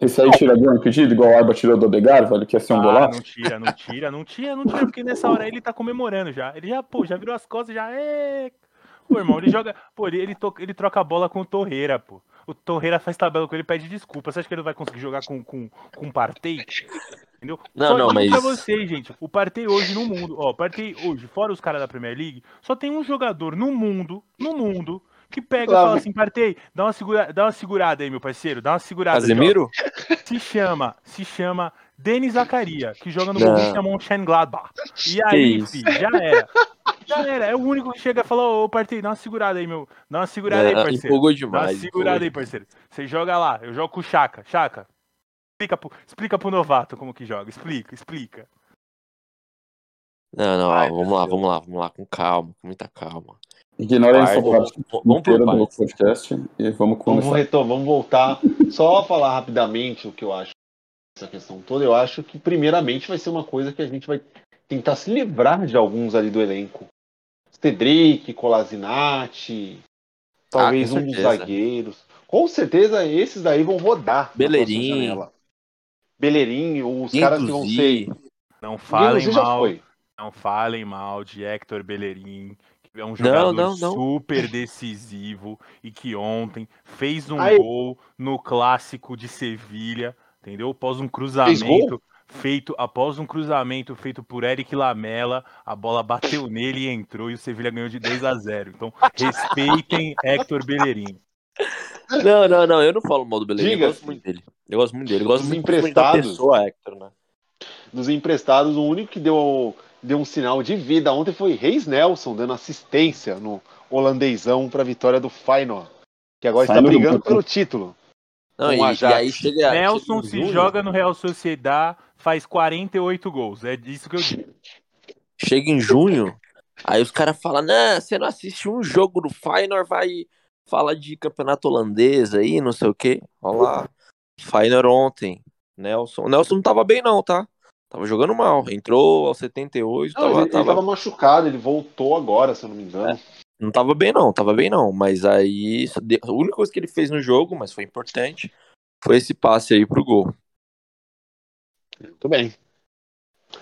[SPEAKER 2] Esse aí tira gol impedido igual o Alba tirou do Odegar, velho, que ia ser um
[SPEAKER 4] Ah,
[SPEAKER 2] golaço?
[SPEAKER 4] não tira, não tira, não tira, não tira, porque nessa hora ele tá comemorando já. Ele já, pô, já virou as costas, já. É... Pô, irmão, ele joga. Pô, ele, ele, to- ele troca a bola com o Torreira, pô. O Torreira faz tabela com ele pede desculpa. Você acha que ele vai conseguir jogar com, com, com o Partey? Entendeu?
[SPEAKER 3] Não,
[SPEAKER 4] só
[SPEAKER 3] não,
[SPEAKER 4] digo
[SPEAKER 3] mas-
[SPEAKER 4] pra vocês, gente. O Partey hoje no mundo, ó, o Partey hoje, fora os caras da Premier League, só tem um jogador no mundo, no mundo, que pega e fala assim, Partey, dá uma, segura, dá uma segurada aí, meu parceiro, dá uma segurada. aqui, ó."
[SPEAKER 3] Casemiro?
[SPEAKER 4] se chama, se chama Denis Zakaria, que joga no. Borussia Mönchengladbach. E aí, filho, já era. Já era. É o único que chega e fala, ô, parceiro, dá uma segurada aí, meu. Dá uma segurada aí,
[SPEAKER 3] É,
[SPEAKER 4] parceiro.
[SPEAKER 3] empolgou
[SPEAKER 4] Dá uma
[SPEAKER 3] demais.
[SPEAKER 4] segurada aí,
[SPEAKER 3] empolgou
[SPEAKER 4] parceiro. Você joga lá, eu jogo com o Chaka. Chaka, explica pro, explica pro novato como que joga. Explica, explica.
[SPEAKER 3] Não, não,
[SPEAKER 1] Ai,
[SPEAKER 3] vamos lá, vamos lá, vamos lá, com calma, com muita calma.
[SPEAKER 2] Ignora essa parte
[SPEAKER 3] vamos- vamos
[SPEAKER 2] inteira do podcast e vamos
[SPEAKER 1] Vamos,
[SPEAKER 2] começar.
[SPEAKER 1] retor- vamos voltar. Só falar rapidamente o que eu acho dessa questão toda. Eu acho que, primeiramente, vai ser uma coisa que a gente vai tentar se livrar de alguns ali do elenco. Cedric, Colasinati, talvez
[SPEAKER 3] Ah,
[SPEAKER 1] um dos zagueiros. Com certeza, esses daí vão rodar. janela. Bellerin, os caras que vão ser.
[SPEAKER 4] Não falem mal. Não falem mal de Hector Bellerin, é um
[SPEAKER 3] Não,
[SPEAKER 4] jogador
[SPEAKER 3] não, não.
[SPEAKER 4] super decisivo e que ontem fez um
[SPEAKER 1] Aí-
[SPEAKER 4] gol no clássico de Sevilha, entendeu? Após um cruzamento feito após um cruzamento feito por Eric Lamela, a bola bateu nele e entrou e o Sevilha ganhou de 2 a 0. Então, respeitem Hector Bellerin.
[SPEAKER 3] Não, não, não, eu não falo mal do Bellerin,
[SPEAKER 1] Diga.
[SPEAKER 3] eu gosto muito dele. Eu gosto muito dele, eu gosto
[SPEAKER 1] Os
[SPEAKER 3] muito principalmente da
[SPEAKER 1] emprestados.
[SPEAKER 3] pessoa, Hector, né?
[SPEAKER 1] Dos emprestados, o único que deu, deu um sinal de vida ontem foi Reis Nelson, dando assistência no holandesão para a vitória do Feyenoord. Que agora está
[SPEAKER 2] Feyenoord
[SPEAKER 1] brigando
[SPEAKER 2] não-
[SPEAKER 1] pelo título.
[SPEAKER 3] Não, e, e aí chega.
[SPEAKER 4] Nelson
[SPEAKER 3] chega
[SPEAKER 4] se joga no Real Sociedad, faz 48 gols. É disso que eu digo.
[SPEAKER 3] Chega em junho, aí os caras falam, né, você não assiste um jogo do Feyenoord, vai falar de campeonato holandês aí, não sei o quê. Olha lá, Feyenoord ontem, Nelson. O Nelson não tava bem não, tá? Tava jogando mal, entrou aos 78,
[SPEAKER 1] Não,
[SPEAKER 3] tava,
[SPEAKER 1] ele, ele
[SPEAKER 3] tava-
[SPEAKER 1] tava machucado, ele voltou agora, se eu não me engano.
[SPEAKER 3] não tava bem não, tava bem não. Mas aí, a única coisa que ele fez no jogo, mas foi importante, foi esse passe aí pro gol.
[SPEAKER 1] Muito bem.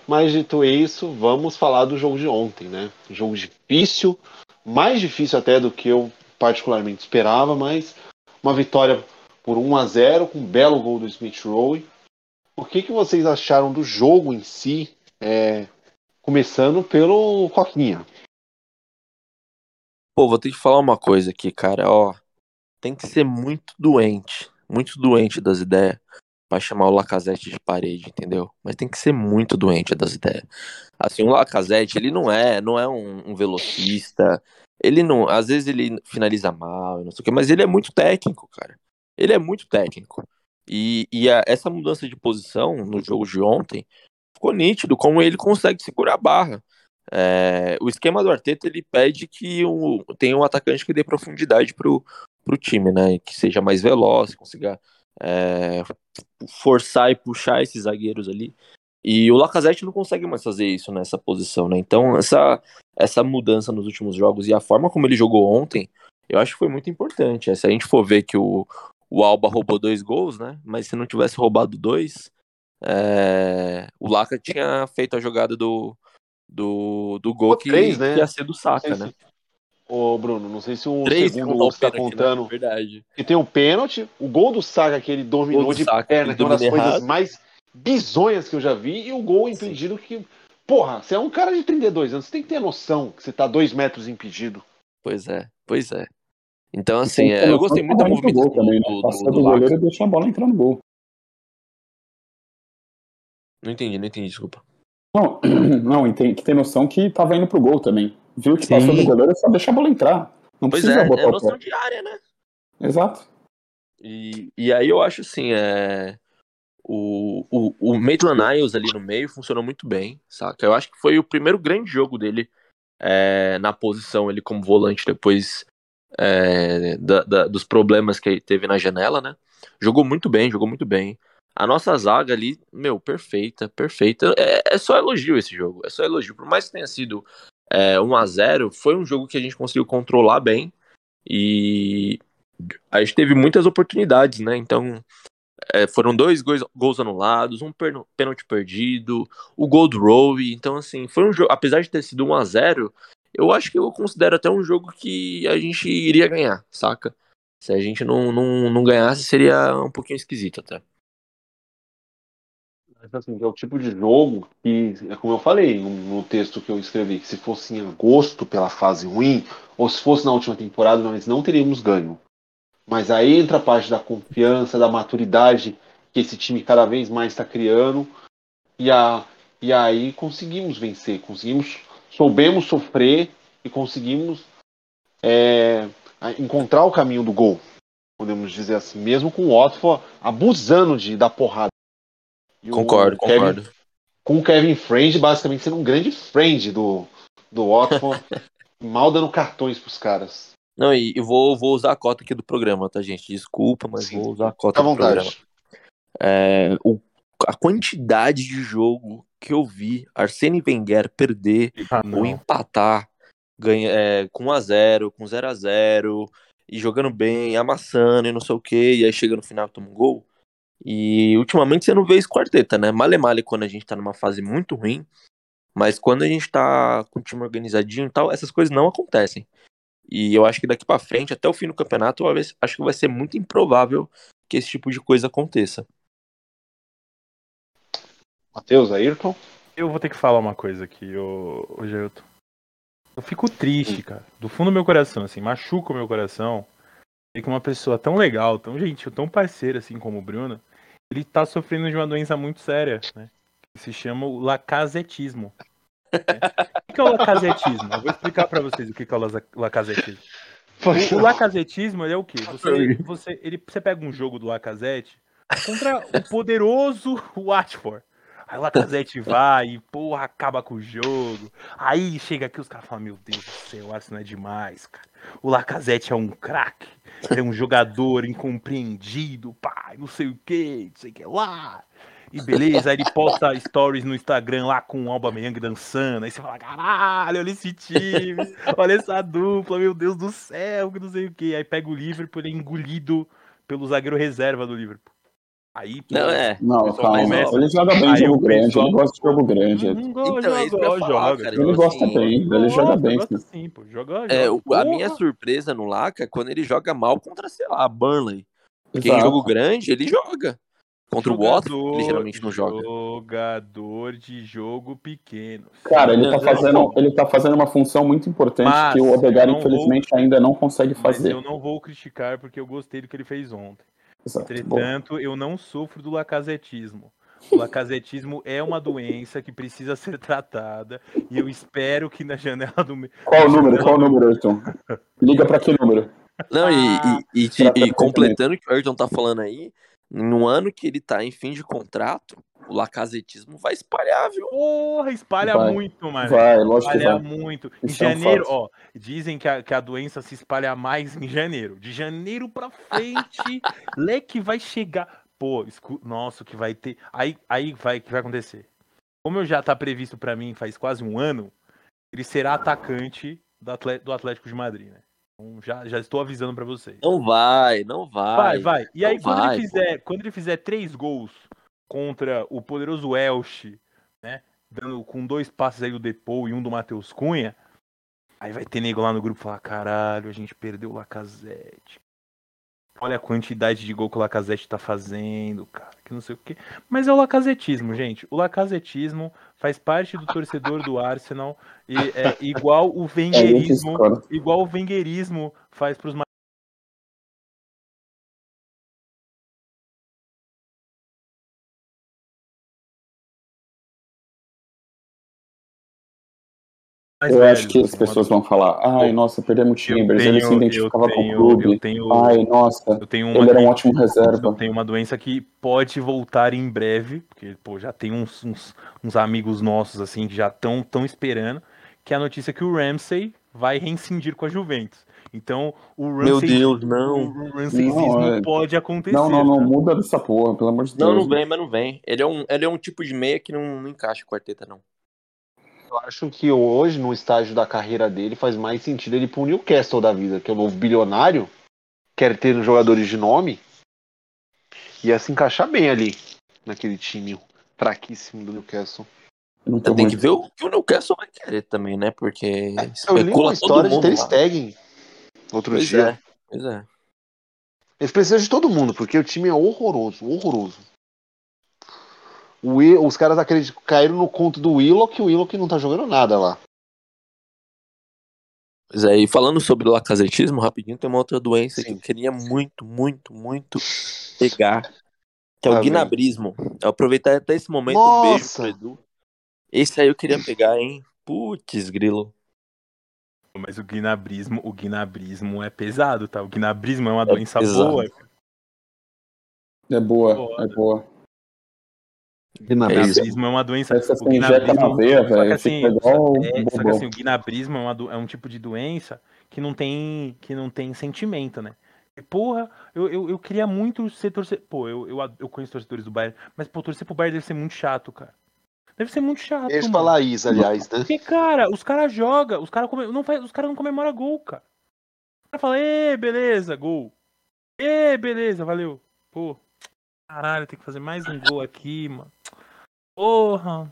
[SPEAKER 1] Mas dito isso, vamos falar do jogo de ontem, né? Jogo difícil, mais difícil até do que eu particularmente esperava, mas uma vitória por 1 a 0 com um belo gol do Smith Rowe. O que, que vocês acharam do jogo em si? É, começando pelo Coquinha.
[SPEAKER 3] Pô, vou ter que falar uma coisa aqui, cara, ó. Tem que ser muito doente, muito doente das ideias pra chamar o Lacazette de parede, entendeu? Mas tem que ser muito doente das ideias. Assim, o Lacazette, ele não é, não é um, um velocista. Ele não, às vezes ele finaliza mal, não sei o quê, mas ele é muito técnico, cara. Ele é muito técnico. E, e a, essa mudança de posição no jogo de ontem ficou nítido como ele consegue segurar a barra. É, o esquema do Arteta ele pede que o, tenha um atacante que dê profundidade pro, pro time, né? Que seja mais veloz, consiga é, forçar e puxar esses zagueiros ali. E o Lacazette não consegue mais fazer isso nessa posição, né? Então, essa, essa mudança nos últimos jogos e a forma como ele jogou ontem, eu acho que foi muito importante. Se a gente for ver que o, o Alba roubou dois gols, né? Mas se não tivesse roubado dois, é, o Laca tinha feito a jogada do, do, do gol que,
[SPEAKER 1] três, né?
[SPEAKER 3] que ia ser do Saka, né?
[SPEAKER 1] Ô, Bruno, não sei se o
[SPEAKER 3] Três
[SPEAKER 1] segundo gol você tá
[SPEAKER 3] pênalti,
[SPEAKER 1] contando.
[SPEAKER 3] né? Verdade.
[SPEAKER 1] E tem um pênalti, o gol do Saga que ele dominou de
[SPEAKER 3] Saka,
[SPEAKER 1] perna, que é uma das
[SPEAKER 3] domina
[SPEAKER 1] coisas
[SPEAKER 3] errado.
[SPEAKER 1] mais bizonhas que eu já vi, e o gol impedido que. Porra, você é um cara de 32 anos, você tem que ter noção que você tá dois metros impedido.
[SPEAKER 3] Pois é, pois é. Então, assim,
[SPEAKER 2] Tem
[SPEAKER 3] é, eu gostei muito da movimentação
[SPEAKER 2] também, né?
[SPEAKER 3] do, do,
[SPEAKER 2] Passou
[SPEAKER 3] do,
[SPEAKER 2] do goleiro e deixou a bola entrar no gol.
[SPEAKER 3] Não entendi, não entendi, desculpa.
[SPEAKER 2] Não, (clears throat) não, e tem que ter noção que tava indo pro gol também. Viu que
[SPEAKER 3] Sim.
[SPEAKER 2] passou do goleiro, só deixa a bola entrar. Não
[SPEAKER 3] Pois
[SPEAKER 2] precisa
[SPEAKER 3] é,
[SPEAKER 2] botar
[SPEAKER 3] é noção de área, né?
[SPEAKER 2] Exato.
[SPEAKER 3] E, e aí eu acho assim, é... o, o, o Maitland Niles ali no meio funcionou muito bem, saca? Eu acho que foi o primeiro grande jogo dele é, na posição, ele como volante depois é, da- da- dos problemas que teve na janela, né? Jogou muito bem, jogou muito bem. A nossa zaga ali, meu, perfeita, perfeita. É, é só elogio esse jogo, é só elogio. Por mais que tenha sido é, 1 a 0 foi um jogo que a gente conseguiu controlar bem e a gente teve muitas oportunidades, né? Então, é, foram dois gols, gols anulados, um pênalti perdido, o gol do Rowe. Então, assim, foi um jogo, apesar de ter sido 1 a 0 eu acho que eu considero até um jogo que a gente iria ganhar, saca? Se a gente não, não, não ganhasse, seria um pouquinho esquisito até.
[SPEAKER 1] Mas, assim, é o tipo de jogo que, é como eu falei no, texto que eu escrevi, que se fosse em agosto pela fase ruim, ou se fosse na última temporada, nós não teríamos ganho. Mas aí entra a parte da confiança, da maturidade que esse time cada vez mais está criando, e, a, e aí conseguimos vencer, conseguimos, soubemos sofrer e conseguimos é, encontrar o caminho do gol, podemos dizer assim, mesmo com o Watford abusando de, da porrada. E
[SPEAKER 3] Concordo,
[SPEAKER 1] Kevin-
[SPEAKER 3] concordo.
[SPEAKER 1] com o Kevin Friend basicamente sendo um grande friend do, do Watford, (laughs) mal dando cartões pros caras.
[SPEAKER 3] Não, e, e vou, vou usar a cota aqui do programa, tá, gente? Desculpa, mas
[SPEAKER 1] Sim,
[SPEAKER 3] vou usar a cota do programa.
[SPEAKER 1] vontade.
[SPEAKER 3] É, o- a quantidade de jogo que eu vi Arsene Wenger perder
[SPEAKER 4] Ah,
[SPEAKER 3] ou empatar ganha, é, com 1x0, com 0x0, e jogando bem, amassando e não sei o que, e aí chega no final e toma um gol. E ultimamente você não vê isso com o Arteta, né? Male male quando a gente tá numa fase muito ruim, mas quando a gente tá com o time organizadinho e tal, essas coisas não acontecem. E eu acho que daqui pra frente, até o fim do campeonato, acho que vai ser muito improvável que esse tipo de coisa aconteça.
[SPEAKER 1] Matheus, Ayrton.
[SPEAKER 4] Eu vou ter que falar uma coisa aqui, ô, ô. Eu fico triste, cara. Do fundo do meu coração, assim, machuca o meu coração. Ver que uma pessoa tão legal, tão gentil, tão parceira, assim como o Bruno, ele tá sofrendo de uma doença muito séria, né? Que se chama o lacazetismo. né? O que é o lacazetismo? Eu vou explicar pra vocês o que é o lacazetismo. O, o lacazetismo ele é o quê? Você, você, ele, você pega um jogo do Lacazette contra o poderoso (laughs) Watford. Aí o Lacazette vai e, porra, acaba com o jogo. Aí chega aqui os caras falam, meu Deus do céu, o Arsenal é demais, cara. O Lacazette é um craque. É um jogador incompreendido, pai, não sei o que, não sei o que lá. E beleza, aí ele posta stories no Instagram lá com o Alba Meyang dançando. Aí você fala, caralho, olha esse time, olha essa dupla, meu Deus do céu, que não sei o que. Aí pega o Liverpool, ele é engolido pelo zagueiro reserva do Liverpool. Aí, pô,
[SPEAKER 3] Não, é.
[SPEAKER 2] Não, calma.
[SPEAKER 4] começa-
[SPEAKER 2] Ele joga bem
[SPEAKER 4] Aí
[SPEAKER 2] jogo grande,
[SPEAKER 4] pessoal-
[SPEAKER 2] ele gosta de jogo grande.
[SPEAKER 4] Não,
[SPEAKER 3] Então, é isso que eu
[SPEAKER 4] joga,
[SPEAKER 3] falar,
[SPEAKER 4] joga.
[SPEAKER 3] cara.
[SPEAKER 2] Ele
[SPEAKER 3] Então,
[SPEAKER 2] gosta
[SPEAKER 3] assim,
[SPEAKER 2] bem, ele
[SPEAKER 4] Gosta,
[SPEAKER 2] joga bem.
[SPEAKER 4] gosta
[SPEAKER 2] sim.
[SPEAKER 4] pô. Joga,
[SPEAKER 3] É,
[SPEAKER 4] joga.
[SPEAKER 3] o- a minha surpresa no Laca é quando ele joga mal contra, sei lá, Burnley. Porque em
[SPEAKER 2] Exato.
[SPEAKER 3] jogo grande, ele joga. Contra o Watford, ele
[SPEAKER 4] Jogador-
[SPEAKER 3] geralmente não joga.
[SPEAKER 4] Jogador de jogo pequeno.
[SPEAKER 2] Cara, ele tá, fazendo, ele tá fazendo uma função muito importante
[SPEAKER 4] Mas
[SPEAKER 2] que o Odegaard, infelizmente, ainda não consegue
[SPEAKER 4] Mas
[SPEAKER 2] fazer.
[SPEAKER 4] eu não vou criticar porque eu gostei do que ele fez ontem.
[SPEAKER 2] Exato. Bom,
[SPEAKER 4] Entretanto, eu não sofro do lacazetismo. O lacazetismo é uma doença que precisa ser tratada e eu espero que na janela do
[SPEAKER 2] Qual o número? Qual o número, Ayrton? Liga pra que número?
[SPEAKER 3] Não, e, e, e e
[SPEAKER 2] perfeitamente.
[SPEAKER 3] completando o que o Ayrton tá falando aí, no ano que ele tá em fim de contrato, o lacazetismo vai espalhar, viu?
[SPEAKER 4] Porra, espalha
[SPEAKER 2] Vai.
[SPEAKER 4] muito, mano.
[SPEAKER 2] Vai, lógico que
[SPEAKER 4] Espalha
[SPEAKER 2] vai.
[SPEAKER 4] muito. Em
[SPEAKER 2] Isso é um
[SPEAKER 4] janeiro, ó, dizem que a, que a doença se espalha mais em janeiro. De janeiro pra frente, (laughs) leque vai chegar. Pô, escu... nossa, o que vai ter. Aí, aí vai, o que vai acontecer? Como eu já tá previsto pra mim faz quase um ano, ele será atacante do Atlético de Madrid, né? Então já, já estou avisando pra vocês.
[SPEAKER 3] Não vai, não vai.
[SPEAKER 4] Vai, vai. E aí,
[SPEAKER 3] Não
[SPEAKER 4] quando,
[SPEAKER 3] vai,
[SPEAKER 4] ele fizer, quando ele fizer três gols contra o poderoso Elche, né? Dando com dois passes aí do Depou e um do Matheus Cunha, aí vai ter nego lá no grupo falar: caralho, a gente perdeu o Lacazette. Olha a quantidade de gol que o Lacazette tá fazendo, cara, que não sei o quê. Mas é o lacazetismo, gente. O lacazetismo faz parte do torcedor do Arsenal e é igual o
[SPEAKER 2] É,
[SPEAKER 4] venguerismo,
[SPEAKER 2] discordo.
[SPEAKER 4] igual o venguerismo faz pros mais
[SPEAKER 2] Eu
[SPEAKER 4] velhos,
[SPEAKER 2] acho que as pessoas vão falar, ai, nossa, perdemos o
[SPEAKER 4] eu
[SPEAKER 2] Timbers, ele se
[SPEAKER 4] tenho-
[SPEAKER 2] identificava
[SPEAKER 4] eu
[SPEAKER 2] com
[SPEAKER 4] tenho-
[SPEAKER 2] o clube.
[SPEAKER 4] Eu tenho,
[SPEAKER 2] Ai, nossa,
[SPEAKER 4] eu tenho uma
[SPEAKER 2] ele era um ótimo
[SPEAKER 4] Eu
[SPEAKER 2] reserva.
[SPEAKER 4] tenho uma doença que pode voltar em breve, porque pô, já tem uns, uns, uns amigos nossos assim que já estão tão esperando, que é a notícia que o Ramsey vai reincindir com a Juventus. Então, o
[SPEAKER 3] Meu
[SPEAKER 4] Ramsey,
[SPEAKER 3] Deus,
[SPEAKER 4] o,
[SPEAKER 3] não.
[SPEAKER 4] o Ramseyismo
[SPEAKER 2] Não, é-
[SPEAKER 4] pode acontecer.
[SPEAKER 2] Não, não, não,
[SPEAKER 4] tá?
[SPEAKER 2] muda dessa porra, pelo amor de
[SPEAKER 3] Não,
[SPEAKER 2] Deus.
[SPEAKER 3] não vem, mas não vem. Ele é um, ele é um tipo de meia que não, não encaixa com o Arteta, não.
[SPEAKER 1] Eu acho que hoje, no estágio da carreira dele, faz mais sentido ele ir pro Newcastle da vida, que é o novo bilionário, quer ter jogadores de nome, ia se encaixar bem ali, naquele time fraquíssimo do Newcastle.
[SPEAKER 2] Não tô
[SPEAKER 3] Tem que ver o que o Newcastle vai querer também, né? Porque
[SPEAKER 1] Eu li uma história de Ter. Stegen outro
[SPEAKER 3] Pois
[SPEAKER 1] dia.
[SPEAKER 3] é, pois é.
[SPEAKER 1] Eles precisam de todo mundo, porque o time é horroroso, horroroso. Os caras acredit- caíram no conto do Willock, o Willock não tá jogando nada lá.
[SPEAKER 3] Pois é, e falando sobre o lacazetismo, rapidinho, tem uma outra doença que
[SPEAKER 1] Sim.
[SPEAKER 3] eu queria muito, muito, muito pegar, que é o
[SPEAKER 1] vem.
[SPEAKER 3] guinabrismo. Eu aproveitar até esse momento, um beijo
[SPEAKER 1] Nossa!
[SPEAKER 3] pro Edu. Esse aí eu queria pegar, hein? Putz, grilo.
[SPEAKER 4] Mas o guinabrismo, o guinabrismo é pesado, tá? O guinabrismo é uma doença
[SPEAKER 3] pesado.
[SPEAKER 4] boa.
[SPEAKER 2] É boa,
[SPEAKER 4] Foda.
[SPEAKER 2] é boa.
[SPEAKER 3] É
[SPEAKER 4] guinabrismo é uma doença.
[SPEAKER 2] Essa
[SPEAKER 4] o
[SPEAKER 2] veia,
[SPEAKER 4] só que
[SPEAKER 2] velho,
[SPEAKER 4] assim, é, só que assim, o guinabrismo é, uma do- é um tipo de doença que não tem, que não tem sentimento, né? E, Porra, eu, eu, eu queria muito ser torcedor. Pô, eu, eu, eu conheço torcedores do Bayern, mas, pô, torcer pro Bayern deve ser muito chato, cara. Deve ser muito chato.
[SPEAKER 1] Beijo pra. Laís, aliás, né?
[SPEAKER 4] Porque, cara, os caras jogam, os caras come... não, faz... os cara não comemoram gol, cara. O cara fala, ê, beleza, gol. Ê, beleza, valeu. Pô, caralho, tem que fazer mais um gol aqui, mano. Porra.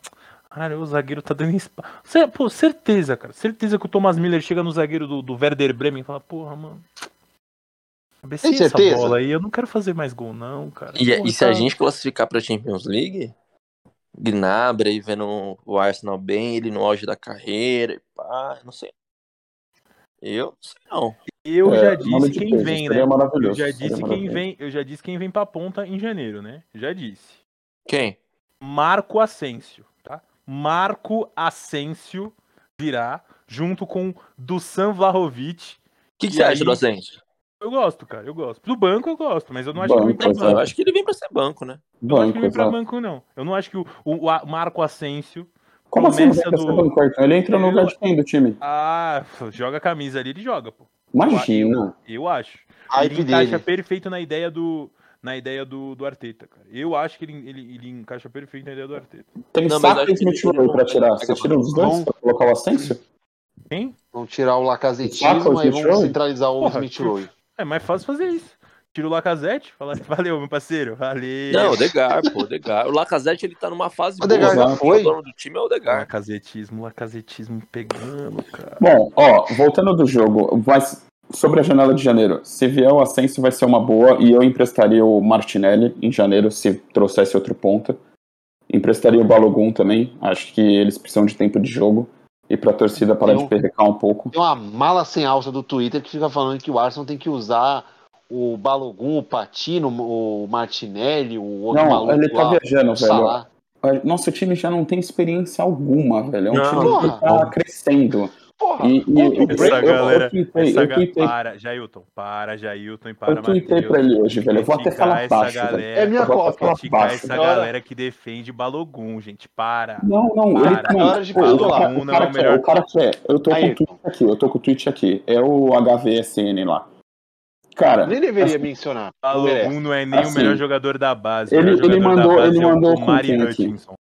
[SPEAKER 4] Caralho, o zagueiro tá dando espaço. Pô, certeza, cara. Certeza que o Thomas Miller chega no zagueiro do, do Werder Bremen e fala, porra, mano. Cabeceia
[SPEAKER 1] Tem
[SPEAKER 4] essa
[SPEAKER 1] certeza?
[SPEAKER 4] bola aí, eu não quero fazer mais gol, não, cara.
[SPEAKER 3] E,
[SPEAKER 4] Porra,
[SPEAKER 3] e se a
[SPEAKER 4] tá-
[SPEAKER 3] gente classificar pra Champions League, Gnabry aí vendo o Arsenal bem, ele no auge da carreira, e pá, não sei. Eu não sei não.
[SPEAKER 4] Eu
[SPEAKER 2] É,
[SPEAKER 4] já
[SPEAKER 2] nome
[SPEAKER 4] disse
[SPEAKER 2] de
[SPEAKER 4] quem
[SPEAKER 2] peso,
[SPEAKER 4] vem, né? Eu
[SPEAKER 2] maravilhoso,
[SPEAKER 4] já disse quem vem, eu já disse quem vem pra ponta em janeiro, né? Já disse.
[SPEAKER 3] Quem?
[SPEAKER 4] Marco Asensio, tá? Marco Asensio virá junto com Dusan Vlahovic.
[SPEAKER 3] O que, que você
[SPEAKER 4] aí-
[SPEAKER 3] acha do Asensio?
[SPEAKER 4] Eu gosto, cara, eu gosto. Do banco eu gosto, mas eu não acho que ele vem
[SPEAKER 2] Banco,
[SPEAKER 4] pra
[SPEAKER 2] exato.
[SPEAKER 3] Eu
[SPEAKER 4] banco.
[SPEAKER 3] acho que ele vem pra ser banco, né?
[SPEAKER 4] Eu não acho que
[SPEAKER 2] Banco,
[SPEAKER 4] ele vem pra
[SPEAKER 2] exato.
[SPEAKER 4] banco, não. Eu não acho que o, o- o Marco Asensio.
[SPEAKER 2] Como assim não vai
[SPEAKER 4] do-
[SPEAKER 2] banco, Ayrton? Ele entra no lugar de quem do time?
[SPEAKER 4] Ah, joga a camisa ali, ele joga, pô.
[SPEAKER 2] Imagina.
[SPEAKER 4] Eu acho.
[SPEAKER 1] Hype
[SPEAKER 4] ele encaixa
[SPEAKER 1] dele.
[SPEAKER 4] perfeito na ideia do. Na ideia do, do Arteta, cara. Eu acho que ele, ele, ele encaixa perfeito na ideia do Arteta.
[SPEAKER 2] Tem
[SPEAKER 3] Não,
[SPEAKER 2] e
[SPEAKER 3] ele
[SPEAKER 2] Rowe
[SPEAKER 3] não
[SPEAKER 2] pra tirar. Você tira os dois pra colocar o Asensio?
[SPEAKER 4] Quem?
[SPEAKER 1] Vamos tirar o Lacazetismo e
[SPEAKER 2] Rowe?
[SPEAKER 1] centralizar o Smith Rowe.
[SPEAKER 4] É mais fácil fazer isso. Tira o Lacazette, fala, (laughs) valeu, meu parceiro, valeu.
[SPEAKER 3] Não, o Degar, pô, o Degar. O Lacazette, ele tá numa fase
[SPEAKER 1] O Degar
[SPEAKER 3] boa.
[SPEAKER 2] já
[SPEAKER 3] O
[SPEAKER 1] foi?
[SPEAKER 3] dono do time é o Degar.
[SPEAKER 4] Lacazetismo, lacazetismo pegando, cara.
[SPEAKER 2] Bom, ó, voltando do jogo, mas sobre a janela de janeiro, se vier o Ascenso vai ser uma boa e eu emprestaria o Martinelli em janeiro se trouxesse outro ponta. Emprestaria o Balogun também, acho que eles precisam de tempo de jogo e pra torcida parar
[SPEAKER 1] Eu-
[SPEAKER 2] de perrecar um pouco.
[SPEAKER 1] Tem uma mala sem alça do Twitter que fica falando que o Arsenal tem que usar o Balogun, o Patino, o Martinelli, o outro
[SPEAKER 2] Não,
[SPEAKER 1] maluco
[SPEAKER 2] ele tá
[SPEAKER 1] lá,
[SPEAKER 2] viajando,
[SPEAKER 1] o
[SPEAKER 2] velho.
[SPEAKER 1] Salah.
[SPEAKER 2] Nosso time já não tem experiência alguma, velho. É um
[SPEAKER 3] Não.
[SPEAKER 2] time que tá
[SPEAKER 1] Porra.
[SPEAKER 2] crescendo.
[SPEAKER 1] Porra,
[SPEAKER 2] E, e
[SPEAKER 1] o
[SPEAKER 2] eu,
[SPEAKER 4] Essa
[SPEAKER 2] eu,
[SPEAKER 4] galera-
[SPEAKER 2] eu tuitei,
[SPEAKER 4] Essa
[SPEAKER 2] eu
[SPEAKER 4] ga-
[SPEAKER 2] tuitei,
[SPEAKER 4] Para, Jailton, para, Jailton e para,
[SPEAKER 2] eu tuitei pra ele hoje, velho. Eu vou até falar
[SPEAKER 4] essa
[SPEAKER 2] baixo, velho.
[SPEAKER 4] galera,
[SPEAKER 1] É minha
[SPEAKER 2] falar
[SPEAKER 4] criticar
[SPEAKER 2] baixo.
[SPEAKER 4] essa
[SPEAKER 1] Agora-
[SPEAKER 4] galera que defende Balogun, gente, para.
[SPEAKER 2] Não, não, ele
[SPEAKER 4] Para,
[SPEAKER 2] não.
[SPEAKER 1] é hora de
[SPEAKER 2] Pô, o
[SPEAKER 1] falar.
[SPEAKER 2] cara, o
[SPEAKER 4] Não é
[SPEAKER 2] cara
[SPEAKER 4] o melhor-
[SPEAKER 2] o cara que é, eu tô com o tweet aqui, eu tô com o tweet aqui, é o HVSN lá. Cara,
[SPEAKER 1] Nem deveria
[SPEAKER 2] assim,
[SPEAKER 1] mencionar.
[SPEAKER 4] Balogun não é nem
[SPEAKER 2] Assim,
[SPEAKER 4] o melhor jogador da base.
[SPEAKER 2] ele- ele mandou-
[SPEAKER 4] base
[SPEAKER 2] ele
[SPEAKER 4] é o
[SPEAKER 2] mandou com quem aqui?
[SPEAKER 4] Hutchinson.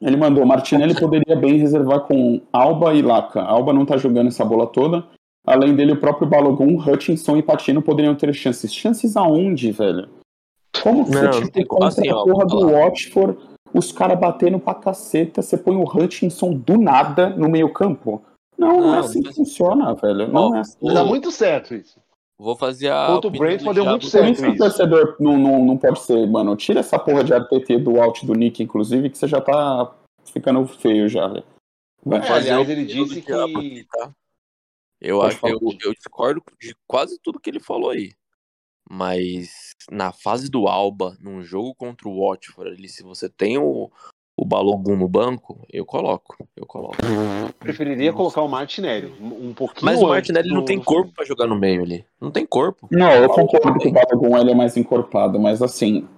[SPEAKER 2] ele mandou, Martinelli poderia bem reservar com Alba e Laca. Alba não tá jogando essa bola toda. Além dele, o próprio Balogun, Hutchinson e Patino poderiam ter chances. Chances aonde, velho? Como que
[SPEAKER 3] Não,
[SPEAKER 2] você te contra
[SPEAKER 3] assim,
[SPEAKER 2] a
[SPEAKER 3] ó,
[SPEAKER 2] porra
[SPEAKER 3] vou
[SPEAKER 2] do. Watford, os caras batendo pra caceta, você põe o Hutchinson do nada no meio campo? Não, não, é
[SPEAKER 3] Não,
[SPEAKER 2] assim que funciona, velho. Não
[SPEAKER 3] Ó,
[SPEAKER 2] é assim.
[SPEAKER 1] Dá muito certo isso.
[SPEAKER 3] Vou fazer a.
[SPEAKER 1] Contra o Brentford deu muito
[SPEAKER 2] Por
[SPEAKER 1] certo.
[SPEAKER 2] isso que o
[SPEAKER 1] isso.
[SPEAKER 2] torcedor não, não, não pode ser, mano. Tira essa porra de RTT do out do Nick, inclusive, que você já tá ficando feio já, velho.
[SPEAKER 3] Vou
[SPEAKER 1] É,
[SPEAKER 3] fazer
[SPEAKER 1] aliás, ele disse que-
[SPEAKER 3] tá? Eu,
[SPEAKER 2] Pode
[SPEAKER 3] acho, eu, eu discordo de quase tudo que ele falou aí. Mas na fase do Alba, num jogo contra o Watford, ali, se você tem o, o Balogun no banco, eu coloco. Eu coloco.
[SPEAKER 1] Preferiria colocar o Martinelli. Um pouquinho
[SPEAKER 3] Mas o Martinelli não tem corpo pra jogar no meio ali. Não tem corpo.
[SPEAKER 2] Não, eu concordo que o Balogun ele é mais encorpado, mas assim,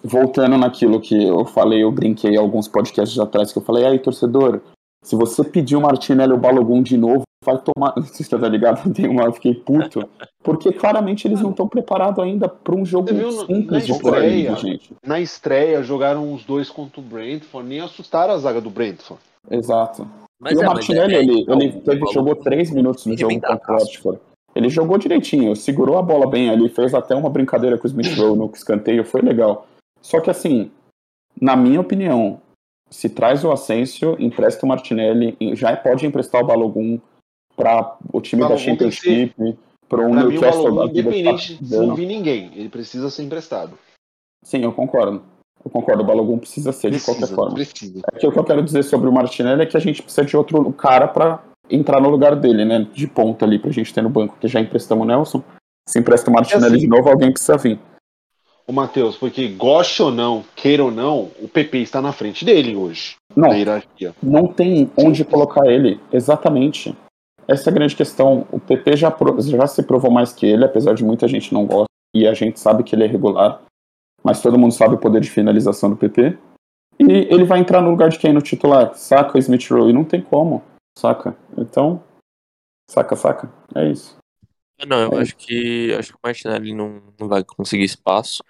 [SPEAKER 2] voltando naquilo que eu falei, eu brinquei alguns podcasts atrás, que eu falei, aí, torcedor, se você pedir o Martinelli ou o Balogun de novo, vai tomar. (laughs) Você tá ligado? Tem uma, eu fiquei puto. Porque claramente eles não estão preparados ainda para um jogo
[SPEAKER 1] viu
[SPEAKER 2] simples
[SPEAKER 1] na
[SPEAKER 2] de
[SPEAKER 1] estreia?
[SPEAKER 2] gente.
[SPEAKER 1] Na estreia, jogaram os dois contra o Brentford, nem assustaram a zaga do Brentford.
[SPEAKER 2] Exato.
[SPEAKER 3] Mas
[SPEAKER 2] e o
[SPEAKER 3] é, mas
[SPEAKER 2] Martinelli,
[SPEAKER 3] é-
[SPEAKER 2] ele,
[SPEAKER 3] é,
[SPEAKER 2] ele
[SPEAKER 3] o
[SPEAKER 2] teve,
[SPEAKER 3] Balogun
[SPEAKER 2] jogou três minutos no jogo contra o. Watford. Ele jogou direitinho, segurou a bola bem ali, fez até uma brincadeira com o Smith Rowe no escanteio, foi legal. Só que assim, na minha opinião, se traz o Asensio, empresta o Martinelli, já pode emprestar o Balogun para o time da
[SPEAKER 1] Balogun que
[SPEAKER 2] Championship, para o Newcastle da vida tá
[SPEAKER 1] independente de
[SPEAKER 2] dando.
[SPEAKER 1] não vir ninguém, ele precisa ser emprestado.
[SPEAKER 2] Sim, eu concordo. Eu concordo, o Balogun precisa ser de qualquer forma.
[SPEAKER 1] precisa.
[SPEAKER 2] É que o que eu quero dizer sobre o Martinelli é que a gente precisa de outro cara pra entrar no lugar dele, né? De ponta ali pra gente ter no banco, que já emprestamos o Nelson. Se empresta o Martinelli
[SPEAKER 1] assim,
[SPEAKER 2] de novo, alguém precisa vir.
[SPEAKER 1] O Matheus, porque goste ou não, queira ou não, o PP está na frente dele hoje,
[SPEAKER 2] Não,
[SPEAKER 1] na hierarquia.
[SPEAKER 2] não tem onde colocar ele. Exatamente. Essa é a grande questão. O PP já, já se provou mais que ele, apesar de muita gente não gostar. E a gente sabe que ele é regular. Mas todo mundo sabe o poder de finalização do PP. E ele vai entrar no lugar de quem no titular? Saca o Smith Rowe. E não tem como. Saca? Então. Saca, saca. É isso.
[SPEAKER 3] Não, eu
[SPEAKER 2] É.
[SPEAKER 3] acho que acho que o Martinelli não, não vai conseguir espaço,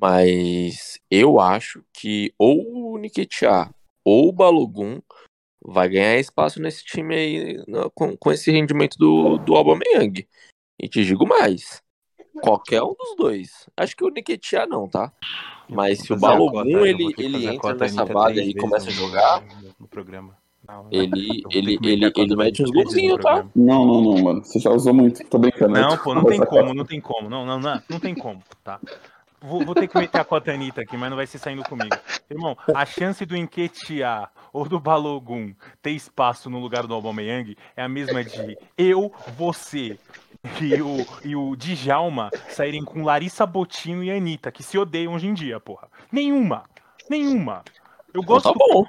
[SPEAKER 3] mas eu acho que ou o Nketiah ou o Balogun vai ganhar espaço nesse time aí no- com, com esse rendimento do, do Aubameyang. E te digo mais, qualquer um dos dois. Acho que o Nketiah não, tá? Mas se o
[SPEAKER 4] a
[SPEAKER 3] Balogun, ele, ele entra nessa vaga e começa a jogar,
[SPEAKER 4] no, no programa. Não,
[SPEAKER 3] ele, ele, ele, ele mete uns golzinhos, tá?
[SPEAKER 2] Não, não, não, mano. Você já usou muito. Tô brincando.
[SPEAKER 4] Não, pô, não tem como, não tem como. Não, não, não, não tem como, tá? Vou, vou ter que meter a cota Anitta aqui, mas não vai ser saindo comigo. Irmão, a chance do Enquetear ou do Balogun ter espaço no lugar do Aubameyang é a mesma de eu, você e o, e o Djalma saírem com Larissa Botino e Anitta, que se odeiam hoje em dia, porra. Nenhuma. Nenhuma. Eu
[SPEAKER 3] Então
[SPEAKER 4] gosto
[SPEAKER 3] tá bom.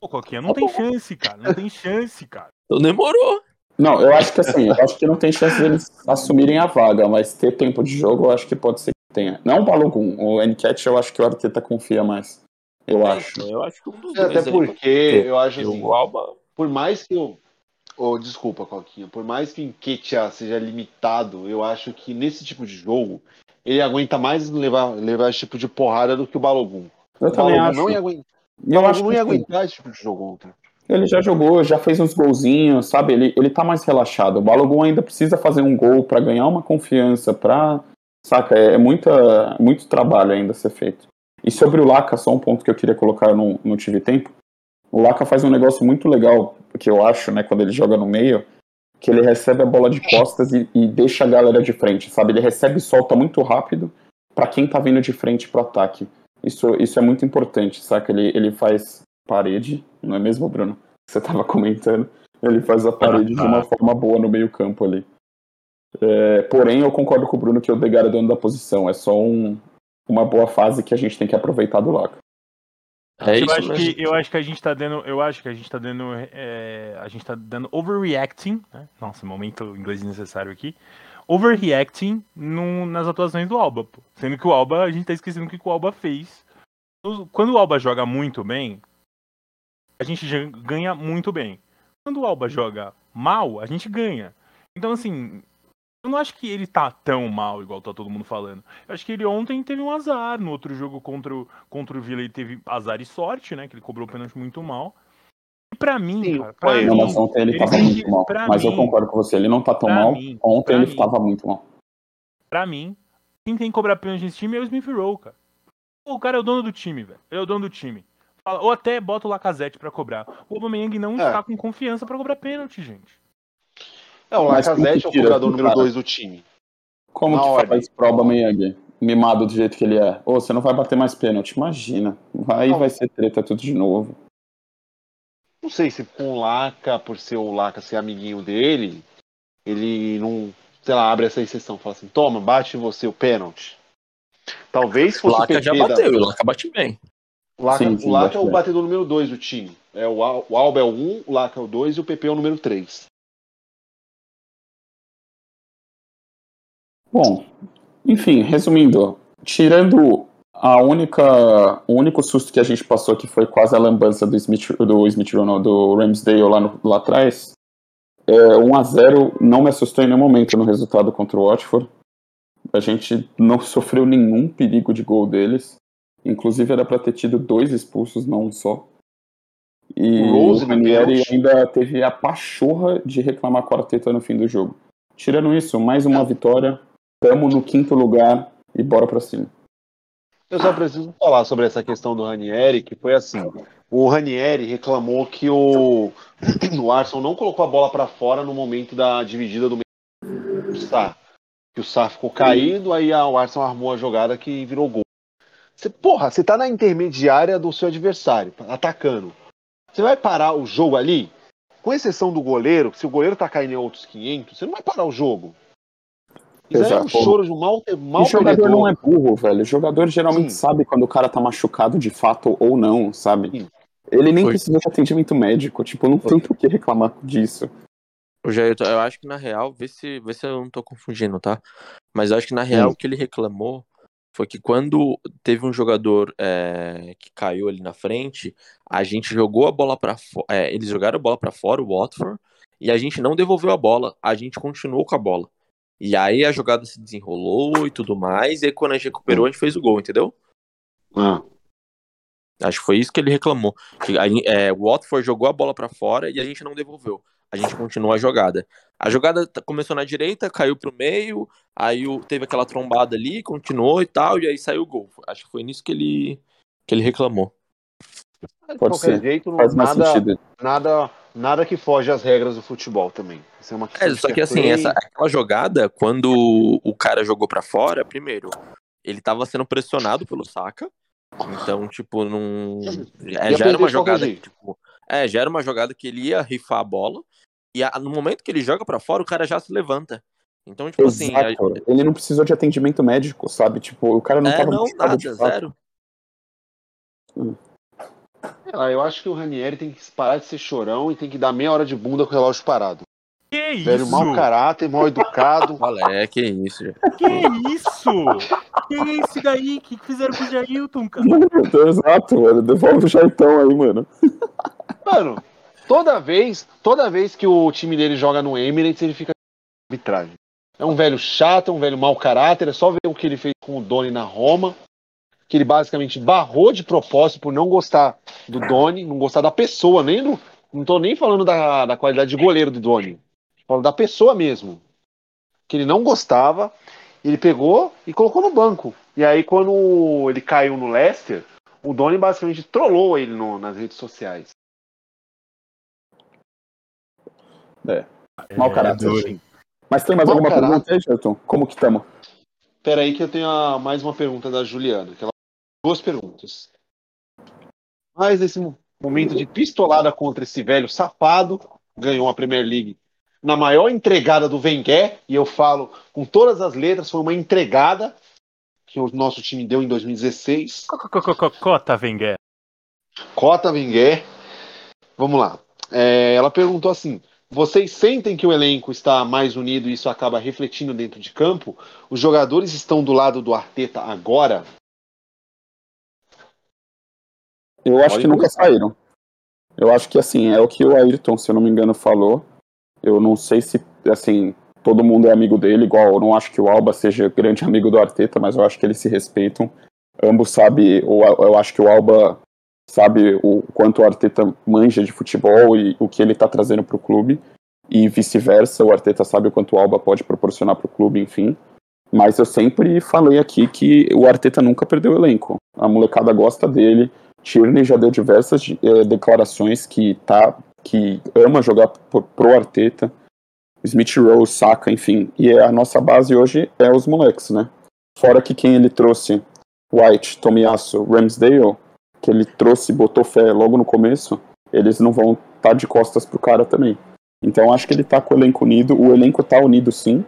[SPEAKER 4] do Coquinha, não tem chance, cara. Não tem chance, cara.
[SPEAKER 3] Então demorou.
[SPEAKER 2] Não, eu acho que assim, eu acho que não tem chance deles assumirem a vaga, mas ter tempo de jogo eu acho que pode ser tenha. Não o Balogun, o Enquete eu acho que o Arteta confia mais. Eu acho.
[SPEAKER 3] Eu acho que um dos
[SPEAKER 1] É,
[SPEAKER 3] dois
[SPEAKER 1] Até
[SPEAKER 3] aí
[SPEAKER 1] porque eu acho assim,
[SPEAKER 3] o Alba
[SPEAKER 1] por mais que eu. Oh, desculpa, Coquinha. Por mais que o Nketiah seja limitado, eu acho que nesse tipo de jogo ele aguenta mais levar, levar esse tipo de porrada do que o Balogun.
[SPEAKER 2] Eu
[SPEAKER 1] o
[SPEAKER 2] também
[SPEAKER 1] Balogun
[SPEAKER 2] acho.
[SPEAKER 1] não ia aguentar.
[SPEAKER 2] Eu acho
[SPEAKER 1] não ia aguentar esse tipo de jogo ontem.
[SPEAKER 2] ele já jogou, já fez uns golzinhos, sabe? Ele, ele tá mais relaxado. O Balogun ainda precisa fazer um gol pra ganhar uma confiança, pra. Saca? É, é muita, muito trabalho ainda a ser feito. E sobre o Laca, só um ponto que eu queria colocar no, no Tive Tempo. O Laca faz um negócio muito legal, que eu acho, né, quando ele joga no meio, que ele recebe a bola de costas e, e deixa a galera de frente, sabe? Ele recebe e solta muito rápido pra quem tá vindo de frente pro ataque. Isso, isso é muito importante, saca? Ele, ele faz parede, não é mesmo, Bruno? Você tava (laughs) comentando. Ele faz a parede de uma forma boa no meio campo ali. É, porém, eu concordo com o Bruno que o Degar é dono da posição. É só um, uma boa fase que a gente tem que aproveitar do Laca.
[SPEAKER 3] É
[SPEAKER 4] eu
[SPEAKER 3] isso
[SPEAKER 4] acho
[SPEAKER 3] mesmo.
[SPEAKER 4] que eu acho que a gente tá dando, eu acho que a gente tá dando, é, a gente tá dando overreacting, né? Nossa, momento inglês necessário aqui. Overreacting no- nas atuações do Alba, pô. Sendo que o Alba, a gente tá esquecendo o que o Alba fez. Quando o Alba joga muito bem, a gente ganha muito bem. Quando o Alba joga mal, a gente ganha. Então, assim, eu não acho que ele tá tão mal, igual tá todo mundo falando. Eu acho que ele ontem teve um azar. No outro jogo contra o, contra o Villa, ele teve azar e sorte, né? Que ele cobrou o pênalti muito mal. E pra mim,
[SPEAKER 1] Sim,
[SPEAKER 4] cara, pra mim,
[SPEAKER 2] ele,
[SPEAKER 4] ele
[SPEAKER 2] tava muito mal. Mas eu concordo com você, ele não tá tão mal.
[SPEAKER 4] mim-
[SPEAKER 2] ontem ele
[SPEAKER 4] mim-
[SPEAKER 2] tava muito mal.
[SPEAKER 4] pra mim, quem tem que cobrar pênalti nesse time é o Smith Rowe, cara. Pô, o cara é o dono do time, velho. Ele é o dono do time. Ou até bota o Lacazette pra cobrar. O Aubameyang não
[SPEAKER 1] É.
[SPEAKER 4] está com confiança pra cobrar pênalti, gente.
[SPEAKER 1] É, o Lacazette é o cobrador número
[SPEAKER 2] cara?
[SPEAKER 1] 2 do time.
[SPEAKER 2] Como
[SPEAKER 1] Na
[SPEAKER 2] que
[SPEAKER 1] ordem.
[SPEAKER 2] faz pro Aubameyang? Mimado do jeito que ele é. Ô, você não vai bater mais pênalti, imagina. Aí
[SPEAKER 1] Não.
[SPEAKER 2] vai ser treta tudo de novo.
[SPEAKER 1] Não sei se com o Laca, por ser o Laca ser amiguinho dele, ele não, sei lá, abre essa exceção, fala assim, toma, bate você o pênalti. Talvez
[SPEAKER 3] O
[SPEAKER 1] fosse o
[SPEAKER 3] Laca já
[SPEAKER 1] da-
[SPEAKER 3] bateu, e o Laca bate bem.
[SPEAKER 1] O Laca,
[SPEAKER 2] Sim, sim,
[SPEAKER 1] o Laca
[SPEAKER 2] bate
[SPEAKER 1] é o
[SPEAKER 2] bem.
[SPEAKER 1] batedor número 2 do time. É, o, Al- o Alba é o 1, um, o Laca é o 2 e o PP é o número 3.
[SPEAKER 2] Bom, enfim, resumindo, tirando a única, o único susto que a gente passou que foi quase a lambança do Smith, do Smith Ronald, do Ramsdale lá, no- lá atrás, é, 1 a 0 não me assustou em nenhum momento no resultado contra o Watford. A gente não sofreu nenhum perigo de gol deles. Inclusive era para ter tido dois expulsos, não um só. E
[SPEAKER 1] O
[SPEAKER 2] o
[SPEAKER 1] Rose no
[SPEAKER 2] Ranieri ainda teve a pachorra de reclamar com a Arteta no fim do jogo. Tirando isso, mais uma
[SPEAKER 1] É.
[SPEAKER 2] vitória. Tamo no quinto lugar e bora pra cima.
[SPEAKER 1] Eu só preciso falar sobre essa questão do Ranieri, que foi assim. O Ranieri reclamou que o, (clears throat) o Arsenal não colocou a bola para fora no momento da dividida do Sá. Que o Sá ficou caído, aí o Arsenal armou a jogada que virou gol. Você, porra, você tá na intermediária do seu adversário, atacando. Você vai parar o jogo ali? Com exceção do goleiro, se o goleiro tá caindo em outros 500, você não vai parar o jogo. É um choro de mal, mal
[SPEAKER 2] o jogador
[SPEAKER 1] perdedor.
[SPEAKER 2] não é burro, velho. O jogador geralmente
[SPEAKER 1] Sim.
[SPEAKER 2] sabe quando o cara tá machucado de fato ou não, sabe?
[SPEAKER 1] Sim.
[SPEAKER 2] Ele nem
[SPEAKER 3] Foi.
[SPEAKER 2] precisou de atendimento médico. Tipo, não tem por que reclamar disso.
[SPEAKER 3] O Jair, eu acho que na real, vê se, vê se eu não tô confundindo, tá? Mas eu acho que na real
[SPEAKER 2] Hum.
[SPEAKER 3] o que ele reclamou foi que quando teve um jogador é, que caiu ali na frente, a gente jogou a bola pra fora. eles jogaram a bola pra fora, o Watford, e a gente não devolveu a bola, a gente continuou com a bola. E aí a jogada se desenrolou e tudo mais, e aí quando a gente recuperou, a gente fez o gol, entendeu?
[SPEAKER 1] Ah.
[SPEAKER 3] Acho que foi isso que ele reclamou. Que a, é, o Watford jogou a bola pra fora e a gente não devolveu. A gente continuou a jogada. A jogada começou na direita, caiu pro meio, aí o- teve aquela trombada ali, continuou e tal, e aí saiu o gol. Acho que foi nisso que ele, que ele reclamou.
[SPEAKER 1] De
[SPEAKER 2] Pode
[SPEAKER 1] qualquer
[SPEAKER 2] ser.
[SPEAKER 1] jeito, não-
[SPEAKER 2] Faz mais
[SPEAKER 1] nada,
[SPEAKER 2] sentido.
[SPEAKER 1] nada, nada que foge às regras do futebol também. Isso é uma
[SPEAKER 3] É,
[SPEAKER 1] questão de
[SPEAKER 3] só que
[SPEAKER 1] fair
[SPEAKER 3] assim, essa, aquela jogada, quando o cara jogou pra fora, primeiro, ele tava sendo pressionado pelo Saka. Então, tipo, não. É, já era uma jogada que, tipo. É, já era uma jogada que ele ia rifar a bola. E a- no momento que ele joga pra fora, o cara já se levanta. Então, tipo assim. a-
[SPEAKER 2] Exato. Ele não precisou de atendimento médico, sabe? Tipo, o cara não
[SPEAKER 3] é,
[SPEAKER 2] tava
[SPEAKER 3] não, nada, zero.
[SPEAKER 1] Sei lá, eu acho que o Ranieri tem que parar de ser chorão e tem que dar meia hora de bunda com o relógio parado.
[SPEAKER 4] Que
[SPEAKER 1] Velho,
[SPEAKER 4] isso?
[SPEAKER 1] mau caráter, mal educado. (laughs)
[SPEAKER 3] Olha, é que isso.
[SPEAKER 4] Que isso? Quem é esse daí? O que que fizeram com o Jailton, cara?
[SPEAKER 2] Exato, mano. Devolve o Jaitão aí, mano.
[SPEAKER 1] Mano, toda vez, toda vez que o time dele joga no Emirates, ele fica arbitragem. É um velho chato, é um velho mau caráter, é só ver o que ele fez com o Doni na Roma, que ele basicamente barrou de propósito por não gostar do Doni, não gostar da pessoa, nem do, não tô nem falando da, da qualidade de goleiro do Doni, falando da pessoa mesmo, que ele não gostava, ele pegou e colocou no banco. E aí quando ele caiu no Leicester, o Doni basicamente trollou ele no- nas redes sociais.
[SPEAKER 2] Mau caráter.
[SPEAKER 4] duro.
[SPEAKER 2] Mas tem mais
[SPEAKER 1] Mau
[SPEAKER 2] alguma
[SPEAKER 1] caráter.
[SPEAKER 2] pergunta aí, Jailton? Como que estamos?
[SPEAKER 1] Pera aí que eu tenho a- mais uma pergunta da Juliana. Que ela... Duas perguntas. Mas nesse mo- momento de pistolada contra esse velho safado, ganhou a Premier League na maior entregada do Wenger, e eu falo com todas as letras, foi uma entregada que o nosso time deu em 2016.
[SPEAKER 4] Co- co- co- co- Cota, Wenger.
[SPEAKER 1] Cota Mingué. Vamos lá. É, ela perguntou assim: vocês sentem que o elenco está mais unido e isso acaba refletindo dentro de campo? Os jogadores estão do lado do Arteta agora?
[SPEAKER 2] Eu acho que nunca saíram. Eu acho que assim, é o que o Ayrton, se eu não me engano, falou. Eu não sei se assim, todo mundo é amigo dele, igual eu não acho que o Alba seja grande amigo do Arteta, mas eu acho que eles se respeitam. Ambos sabem, eu acho que o Alba sabe o quanto o Arteta manja de futebol e o que ele está trazendo para o clube, e vice-versa, o Arteta sabe o quanto o Alba pode proporcionar para o clube, enfim. Mas eu sempre falei aqui que o Arteta nunca perdeu o elenco. A molecada gosta dele. Tierney já deu diversas eh, declarações que tá que ama jogar pro, Arteta. Smith Rowe, Saka, enfim. E a nossa base hoje é os moleques, né? Fora que quem ele trouxe, White, Tomiasso, Ramsdale, que ele trouxe, botou fé logo no começo, eles não vão estar tá de costas pro cara também. Então acho que ele tá com o elenco unido, o elenco tá unido sim.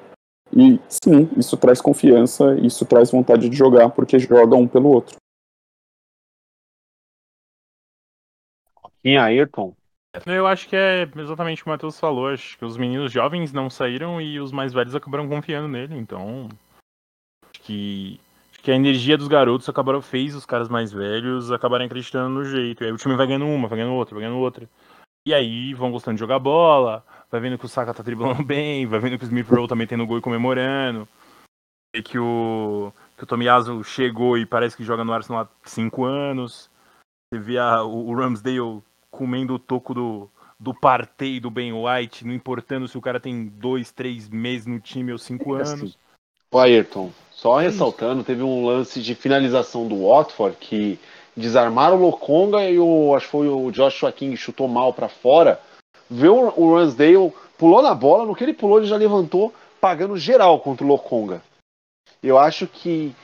[SPEAKER 2] E sim, isso traz confiança, isso traz vontade de jogar, porque joga um pelo outro.
[SPEAKER 1] Em Ayrton,
[SPEAKER 4] eu acho que é exatamente o que o Matheus falou. Acho que os meninos jovens não saíram e os mais velhos acabaram confiando nele. Então, acho que, acho que a energia dos garotos acabaram, fez os caras mais velhos acabarem acreditando no jeito. E aí o time vai ganhando uma, vai ganhando outra, vai ganhando outra. E aí vão gostando de jogar bola, vai vendo que o Saka tá driblando (laughs) bem, vai vendo que o Smith Rowe também tem no gol e comemorando. E que o, que o Tomiyasu chegou e parece que joga no Arsenal há 5 anos. Você vê a, o, o Ramsdale comendo o toco do, do Partey do Ben White, não importando se o cara tem dois, três meses no time ou cinco é anos.
[SPEAKER 1] O Ayrton, só ressaltando, teve um lance de finalização do Watford que desarmaram o Lokonga e o acho que foi o Joshua King chutou mal para fora. Viu o Ransdale, pulou na bola, no que ele pulou ele já levantou pagando geral contra o Lokonga. Eu acho que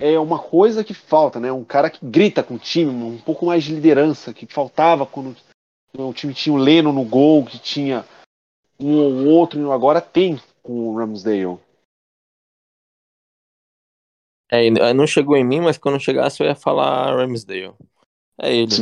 [SPEAKER 1] é uma coisa que falta, né? Um cara que grita com o time, um pouco mais de liderança, que faltava quando o time tinha o Leno no gol, que tinha um ou outro, e agora tem com o Ramsdale.
[SPEAKER 3] É, não chegou em mim, mas quando chegasse eu ia falar Ramsdale. É ele.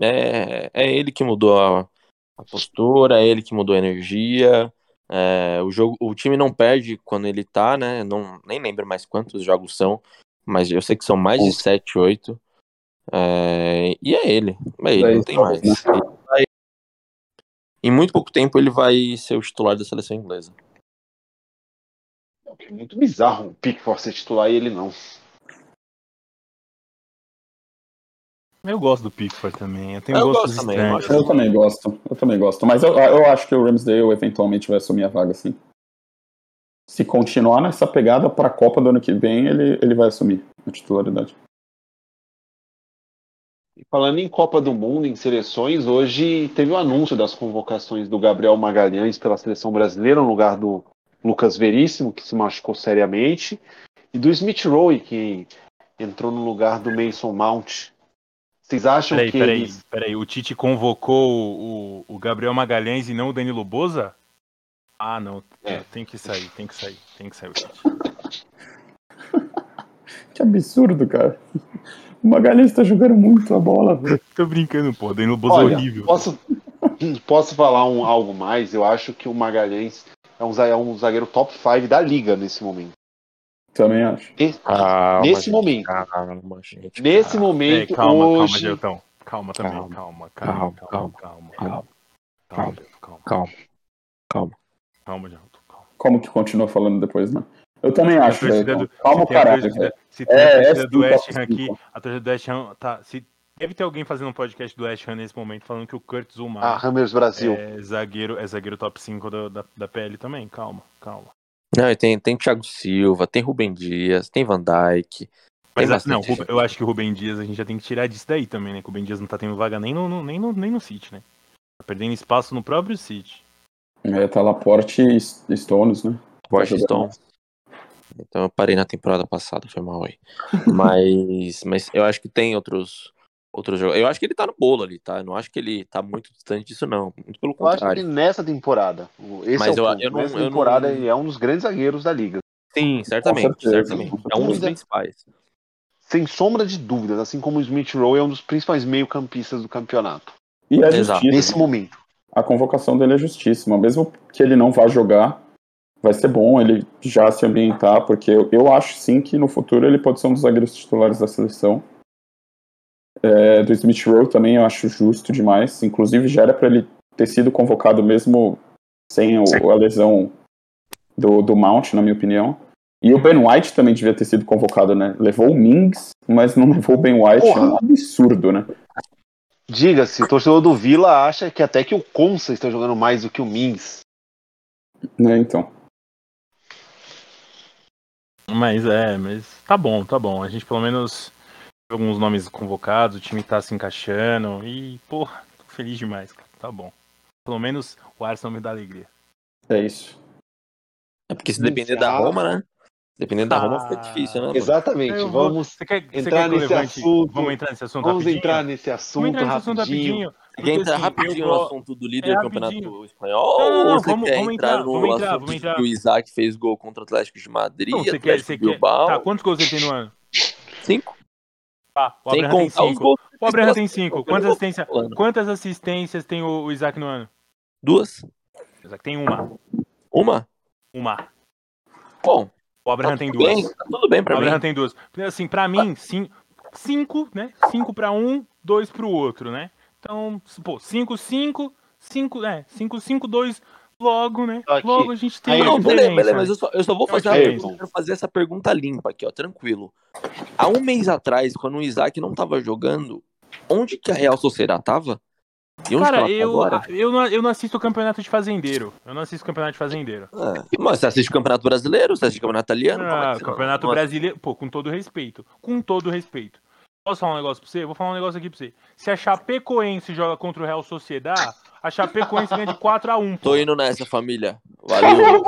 [SPEAKER 3] É, é ele que mudou a, a, postura, é ele que mudou a energia. É, o, jogo, o time não perde quando ele tá, né? Não, nem lembro mais quantos jogos são, mas eu sei que são mais de 7, 8. É, e é ele. É ele, não tem mais. Vai, em muito pouco tempo ele vai ser o titular da seleção inglesa.
[SPEAKER 1] É muito bizarro o Pickford ser titular e ele não.
[SPEAKER 4] Eu gosto do Pickford também. Eu,
[SPEAKER 2] tenho eu gosto também. Eu, eu, também gosto. Eu também gosto. Mas eu, eu acho que o Ramsdale eventualmente vai assumir a vaga, sim se continuar nessa pegada para a Copa do ano que vem, ele, ele vai assumir a titularidade.
[SPEAKER 1] E falando em Copa do Mundo, em seleções, hoje teve o anúncio das convocações do Gabriel Magalhães pela seleção brasileira, no lugar do Lucas Veríssimo, que se machucou seriamente, e do Smith Rowe, que entrou no lugar do Mason Mount. Vocês acham
[SPEAKER 4] peraí,
[SPEAKER 1] que.
[SPEAKER 4] Peraí, eles... peraí, o Tite convocou o, o Gabriel Magalhães e não o Danilo Boza? Ah, não. É. Tem que sair, tem que sair, tem que sair o (laughs)
[SPEAKER 2] que absurdo, cara. O Magalhães tá jogando muito a bola, velho. (laughs)
[SPEAKER 4] Tô brincando, pô. Dei no Bozo horrível.
[SPEAKER 1] Posso, (laughs) posso falar um, algo mais? Eu acho que o Magalhães é um, é um zagueiro top 5 da liga nesse momento.
[SPEAKER 2] Também acho.
[SPEAKER 1] Nesse, calma, nesse gente, momento. Calma, gente, nesse calma. momento. É,
[SPEAKER 4] calma,
[SPEAKER 1] hoje...
[SPEAKER 4] calma, Geltão. Calma também. Calma, calma, calma, calma. Calma, calma. calma, calma, calma calma. Jalto. Calma.
[SPEAKER 2] Como que continua falando depois, né? Eu também acho. Calma,
[SPEAKER 4] caralho. Se tem a torcida do West Ham aqui, a torcida do West Ham tá. Se deve ter alguém fazendo um podcast do West Ham nesse momento falando que o Curtis Umar
[SPEAKER 1] ah, Hammers Brasil.
[SPEAKER 4] é zagueiro, é zagueiro top 5 da, da, da PL também. Calma, calma.
[SPEAKER 3] Não, tem, tem Thiago Silva, tem Rubem Dias, tem Van Dijk.
[SPEAKER 4] Mas assim, não, eu acho que o Rubem Dias a gente já tem que tirar disso daí também, né? Que o Rubem Dias não tá tendo vaga nem no, no, nem no, nem no City, né? Tá perdendo espaço no próprio City.
[SPEAKER 2] É, tá Laporte e Stones, né?
[SPEAKER 3] Laporte e Stones. Então eu parei na temporada passada, foi mal aí. (laughs) mas, mas eu acho que tem outros outros jogos. Eu acho que ele tá no bolo ali, tá? Eu não acho que ele tá muito distante disso, não. Muito pelo contrário. Eu acho que
[SPEAKER 1] nessa temporada. Esse mas é o eu, eu não, nessa eu temporada não... ele é um dos grandes zagueiros da liga.
[SPEAKER 3] Sim, certamente, certamente. É um dos principais.
[SPEAKER 1] sem sombra de dúvidas, assim como o Smith Rowe é um dos principais meio-campistas do campeonato.
[SPEAKER 2] E é
[SPEAKER 3] Exato.
[SPEAKER 1] Nesse momento.
[SPEAKER 2] A convocação dele é justíssima. Mesmo que ele não vá jogar, vai ser bom ele já se ambientar, porque eu, eu acho sim que no futuro ele pode ser um dos zagueiros titulares da seleção. É, do Smith Rowe também eu acho justo demais. Inclusive já era para ele ter sido convocado mesmo sem o- a lesão do, do Mount, na minha opinião. E o Ben White também devia ter sido convocado, né? Levou o Mings, mas não (laughs) levou o Ben White. É um absurdo, né?
[SPEAKER 1] Diga-se, o torcedor do Vila acha que até que o Consa está jogando mais do que o Mings.
[SPEAKER 2] né? Então.
[SPEAKER 4] Mas é, mas tá bom, tá bom. A gente pelo menos alguns nomes convocados, o time tá se encaixando e, porra, tô feliz demais, cara. Tá bom. Pelo menos o Arsenal me dá alegria.
[SPEAKER 2] É isso.
[SPEAKER 3] É porque se depender da. Roma, né? Dependendo da Roma fica
[SPEAKER 4] Ah.
[SPEAKER 3] difícil, né?
[SPEAKER 1] Exatamente.
[SPEAKER 4] Vou-
[SPEAKER 1] Vamos,
[SPEAKER 4] Você quer, você
[SPEAKER 1] entrar nesse assunto.
[SPEAKER 4] Vamos entrar nesse assunto
[SPEAKER 1] vamos
[SPEAKER 4] rapidinho?
[SPEAKER 1] entrar nesse assunto,
[SPEAKER 4] Vamos entrar nesse assunto
[SPEAKER 1] rapidinho.
[SPEAKER 4] rapidinho.
[SPEAKER 3] Você quer entrar
[SPEAKER 4] assim,
[SPEAKER 3] rapidinho
[SPEAKER 4] eu
[SPEAKER 3] no assunto do líder
[SPEAKER 4] é
[SPEAKER 3] do
[SPEAKER 4] rapidinho.
[SPEAKER 3] campeonato espanhol?
[SPEAKER 4] Não, não, não,
[SPEAKER 3] ou você
[SPEAKER 4] vamos-
[SPEAKER 3] quer
[SPEAKER 4] vamos
[SPEAKER 3] entrar
[SPEAKER 4] entrar,
[SPEAKER 3] no
[SPEAKER 4] vamos entrar,
[SPEAKER 3] assunto
[SPEAKER 4] vamos entrar.
[SPEAKER 3] que o Isaac fez gol contra o Atlético de Madrid,
[SPEAKER 4] Não, você quer, você
[SPEAKER 3] de
[SPEAKER 4] quer.
[SPEAKER 3] Bilbao?
[SPEAKER 4] Tá, quantos gols ele tem no ano?
[SPEAKER 3] Cinco?
[SPEAKER 4] Tá, o Abraham tem cinco. O Abraham tem cinco. Quantas assistências,
[SPEAKER 3] falando.
[SPEAKER 4] quantas assistências tem o, o Isaac no ano?
[SPEAKER 3] Duas?
[SPEAKER 4] O Isaac tem uma.
[SPEAKER 3] Uma?
[SPEAKER 4] Uma.
[SPEAKER 3] Bom,
[SPEAKER 4] O Abraham
[SPEAKER 3] tá
[SPEAKER 4] tem
[SPEAKER 3] tudo
[SPEAKER 4] duas.
[SPEAKER 3] bem, tá tudo bem
[SPEAKER 4] O
[SPEAKER 3] pra
[SPEAKER 4] Abraham
[SPEAKER 3] mim.
[SPEAKER 4] tem duas. Assim, pra mim, sim, cinco, né? Cinco pra um, dois pro outro, né? Então, pô, cinco, cinco, cinco, é, cinco, cinco, dois, logo, né?
[SPEAKER 1] Aqui.
[SPEAKER 4] Logo a gente tem
[SPEAKER 3] Não, beleza, beleza,
[SPEAKER 4] né?
[SPEAKER 3] mas eu só, eu só vou
[SPEAKER 4] uma
[SPEAKER 3] fazer, eu quero fazer essa pergunta limpa aqui, ó, tranquilo. Há um mês atrás, quando o Isaac não tava jogando, onde que a Real Sociedade tava? E
[SPEAKER 4] Cara, eu,
[SPEAKER 3] agora?
[SPEAKER 4] eu, não, eu não assisto o campeonato de fazendeiro. Eu não assisto o campeonato de fazendeiro.
[SPEAKER 3] Ah, mas você assiste o Campeonato Brasileiro? Você assiste o Campeonato Italiano? É
[SPEAKER 4] Ah,
[SPEAKER 3] você-
[SPEAKER 4] campeonato
[SPEAKER 3] Nossa,
[SPEAKER 4] brasileiro. Pô, com todo respeito. Com todo respeito. Posso falar um negócio pra você? Vou falar um negócio aqui pra você. Se a Chapecoense joga contra o Real Sociedad, a Chapecoense ganha de 4x1.
[SPEAKER 3] Tô indo nessa, família. Valeu.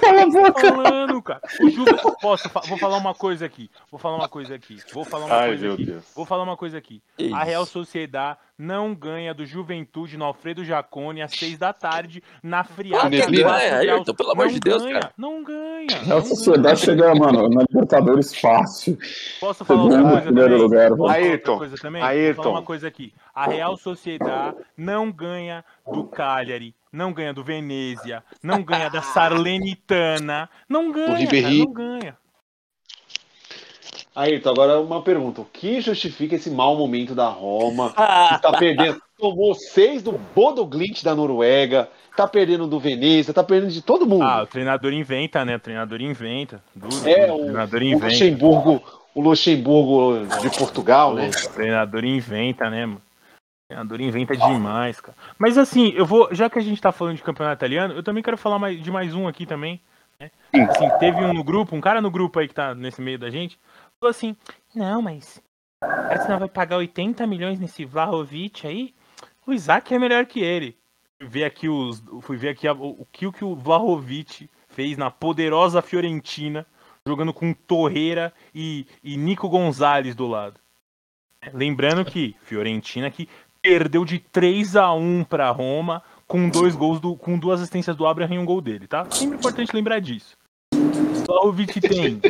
[SPEAKER 2] Cala a boca!
[SPEAKER 4] falando, cara. O Ju... Posso, fa- vou falar uma coisa aqui. Vou falar uma coisa aqui. Vou falar uma
[SPEAKER 1] Ai,
[SPEAKER 4] coisa
[SPEAKER 1] meu
[SPEAKER 4] aqui.
[SPEAKER 1] Deus.
[SPEAKER 4] Vou falar uma coisa aqui.
[SPEAKER 3] Isso.
[SPEAKER 4] A Real Sociedad não ganha do Juventude no Alfredo Jacone às 6 da tarde na friagem.
[SPEAKER 1] Não ganha,
[SPEAKER 4] Real-
[SPEAKER 3] Ayrton, pelo amor de Deus,
[SPEAKER 4] ganha,
[SPEAKER 3] cara.
[SPEAKER 4] Não ganha.
[SPEAKER 2] A
[SPEAKER 4] não
[SPEAKER 2] sociedade chega, mano, na Libertadores fácil.
[SPEAKER 4] Posso falar outra
[SPEAKER 2] Segundo,
[SPEAKER 4] coisa
[SPEAKER 2] primeiro
[SPEAKER 4] também?
[SPEAKER 2] lugar,
[SPEAKER 1] Ayrton,
[SPEAKER 4] outra coisa também? Vou
[SPEAKER 1] Ayrton.
[SPEAKER 4] falar uma coisa aqui. A Real Sociedad não ganha do Cagliari, não ganha do Venezia, não ganha da Sarlenitana, não ganha, cara, não ganha.
[SPEAKER 1] Ayrton, agora uma pergunta. O que justifica esse mau momento da Roma? (laughs) Que tá perdendo. Tomou seis do Bodo Glint da Noruega, tá perdendo do Veneza, tá perdendo de todo mundo.
[SPEAKER 4] Ah, o treinador inventa, né? O treinador inventa. Duro,
[SPEAKER 1] é,
[SPEAKER 4] o
[SPEAKER 1] o,
[SPEAKER 4] treinador
[SPEAKER 1] o
[SPEAKER 4] inventa.
[SPEAKER 1] Luxemburgo, o Luxemburgo de Portugal, né?
[SPEAKER 4] O treinador inventa, né, mano? O treinador inventa demais, cara. Mas assim, eu vou. Já que a gente tá falando de campeonato italiano, eu também quero falar mais, de mais um aqui também. Né? Assim, teve um no grupo, um cara no grupo aí que tá nesse meio da gente, falou assim: Não, mas. O Arsenal vai pagar 80 milhões nesse Vlahovic aí? O Isaac é melhor que ele. Fui ver aqui, os, fui ver aqui a- o, o que o que o Vlahovic fez na poderosa Fiorentina, jogando com Torreira e, e Nico Gonzalez do lado. Lembrando que Fiorentina que perdeu de 3 a 1 para Roma com dois gols do, com duas assistências do Abraham e um gol dele, tá? Sempre importante lembrar disso. Vlahovic tem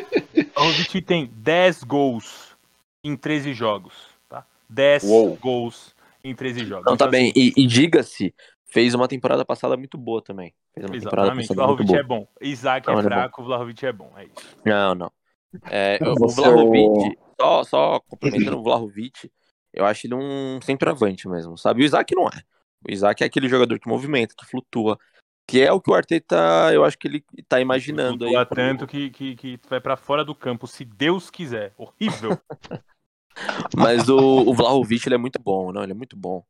[SPEAKER 4] Vlahovic tem 10 gols em 13 jogos, tá? 10
[SPEAKER 1] Uou.
[SPEAKER 4] gols em 13 jogos.
[SPEAKER 3] Não, tá
[SPEAKER 4] Então,
[SPEAKER 3] bem. E, e diga-se, fez uma temporada passada muito boa também. Fez uma temporada
[SPEAKER 4] Exatamente,
[SPEAKER 3] muito
[SPEAKER 4] Vlahovic é bom. Isaac
[SPEAKER 3] Não,
[SPEAKER 4] é
[SPEAKER 3] é bom.
[SPEAKER 4] fraco, o Vlahovic é bom. É isso.
[SPEAKER 3] Não, não. É, o Vlahovic, só, só complementando o Vlahovic, eu acho ele um centroavante mesmo, sabe? O Isaac não é. O Isaac é aquele jogador que movimenta, que flutua, que é o que o Arteta, eu acho que ele tá imaginando aí.
[SPEAKER 4] Flutua tanto que, que, que vai pra fora do campo, se Deus quiser. Horrível. (laughs) (laughs)
[SPEAKER 3] Mas o, o Vlahovic, ele é muito bom, não, ele é muito bom.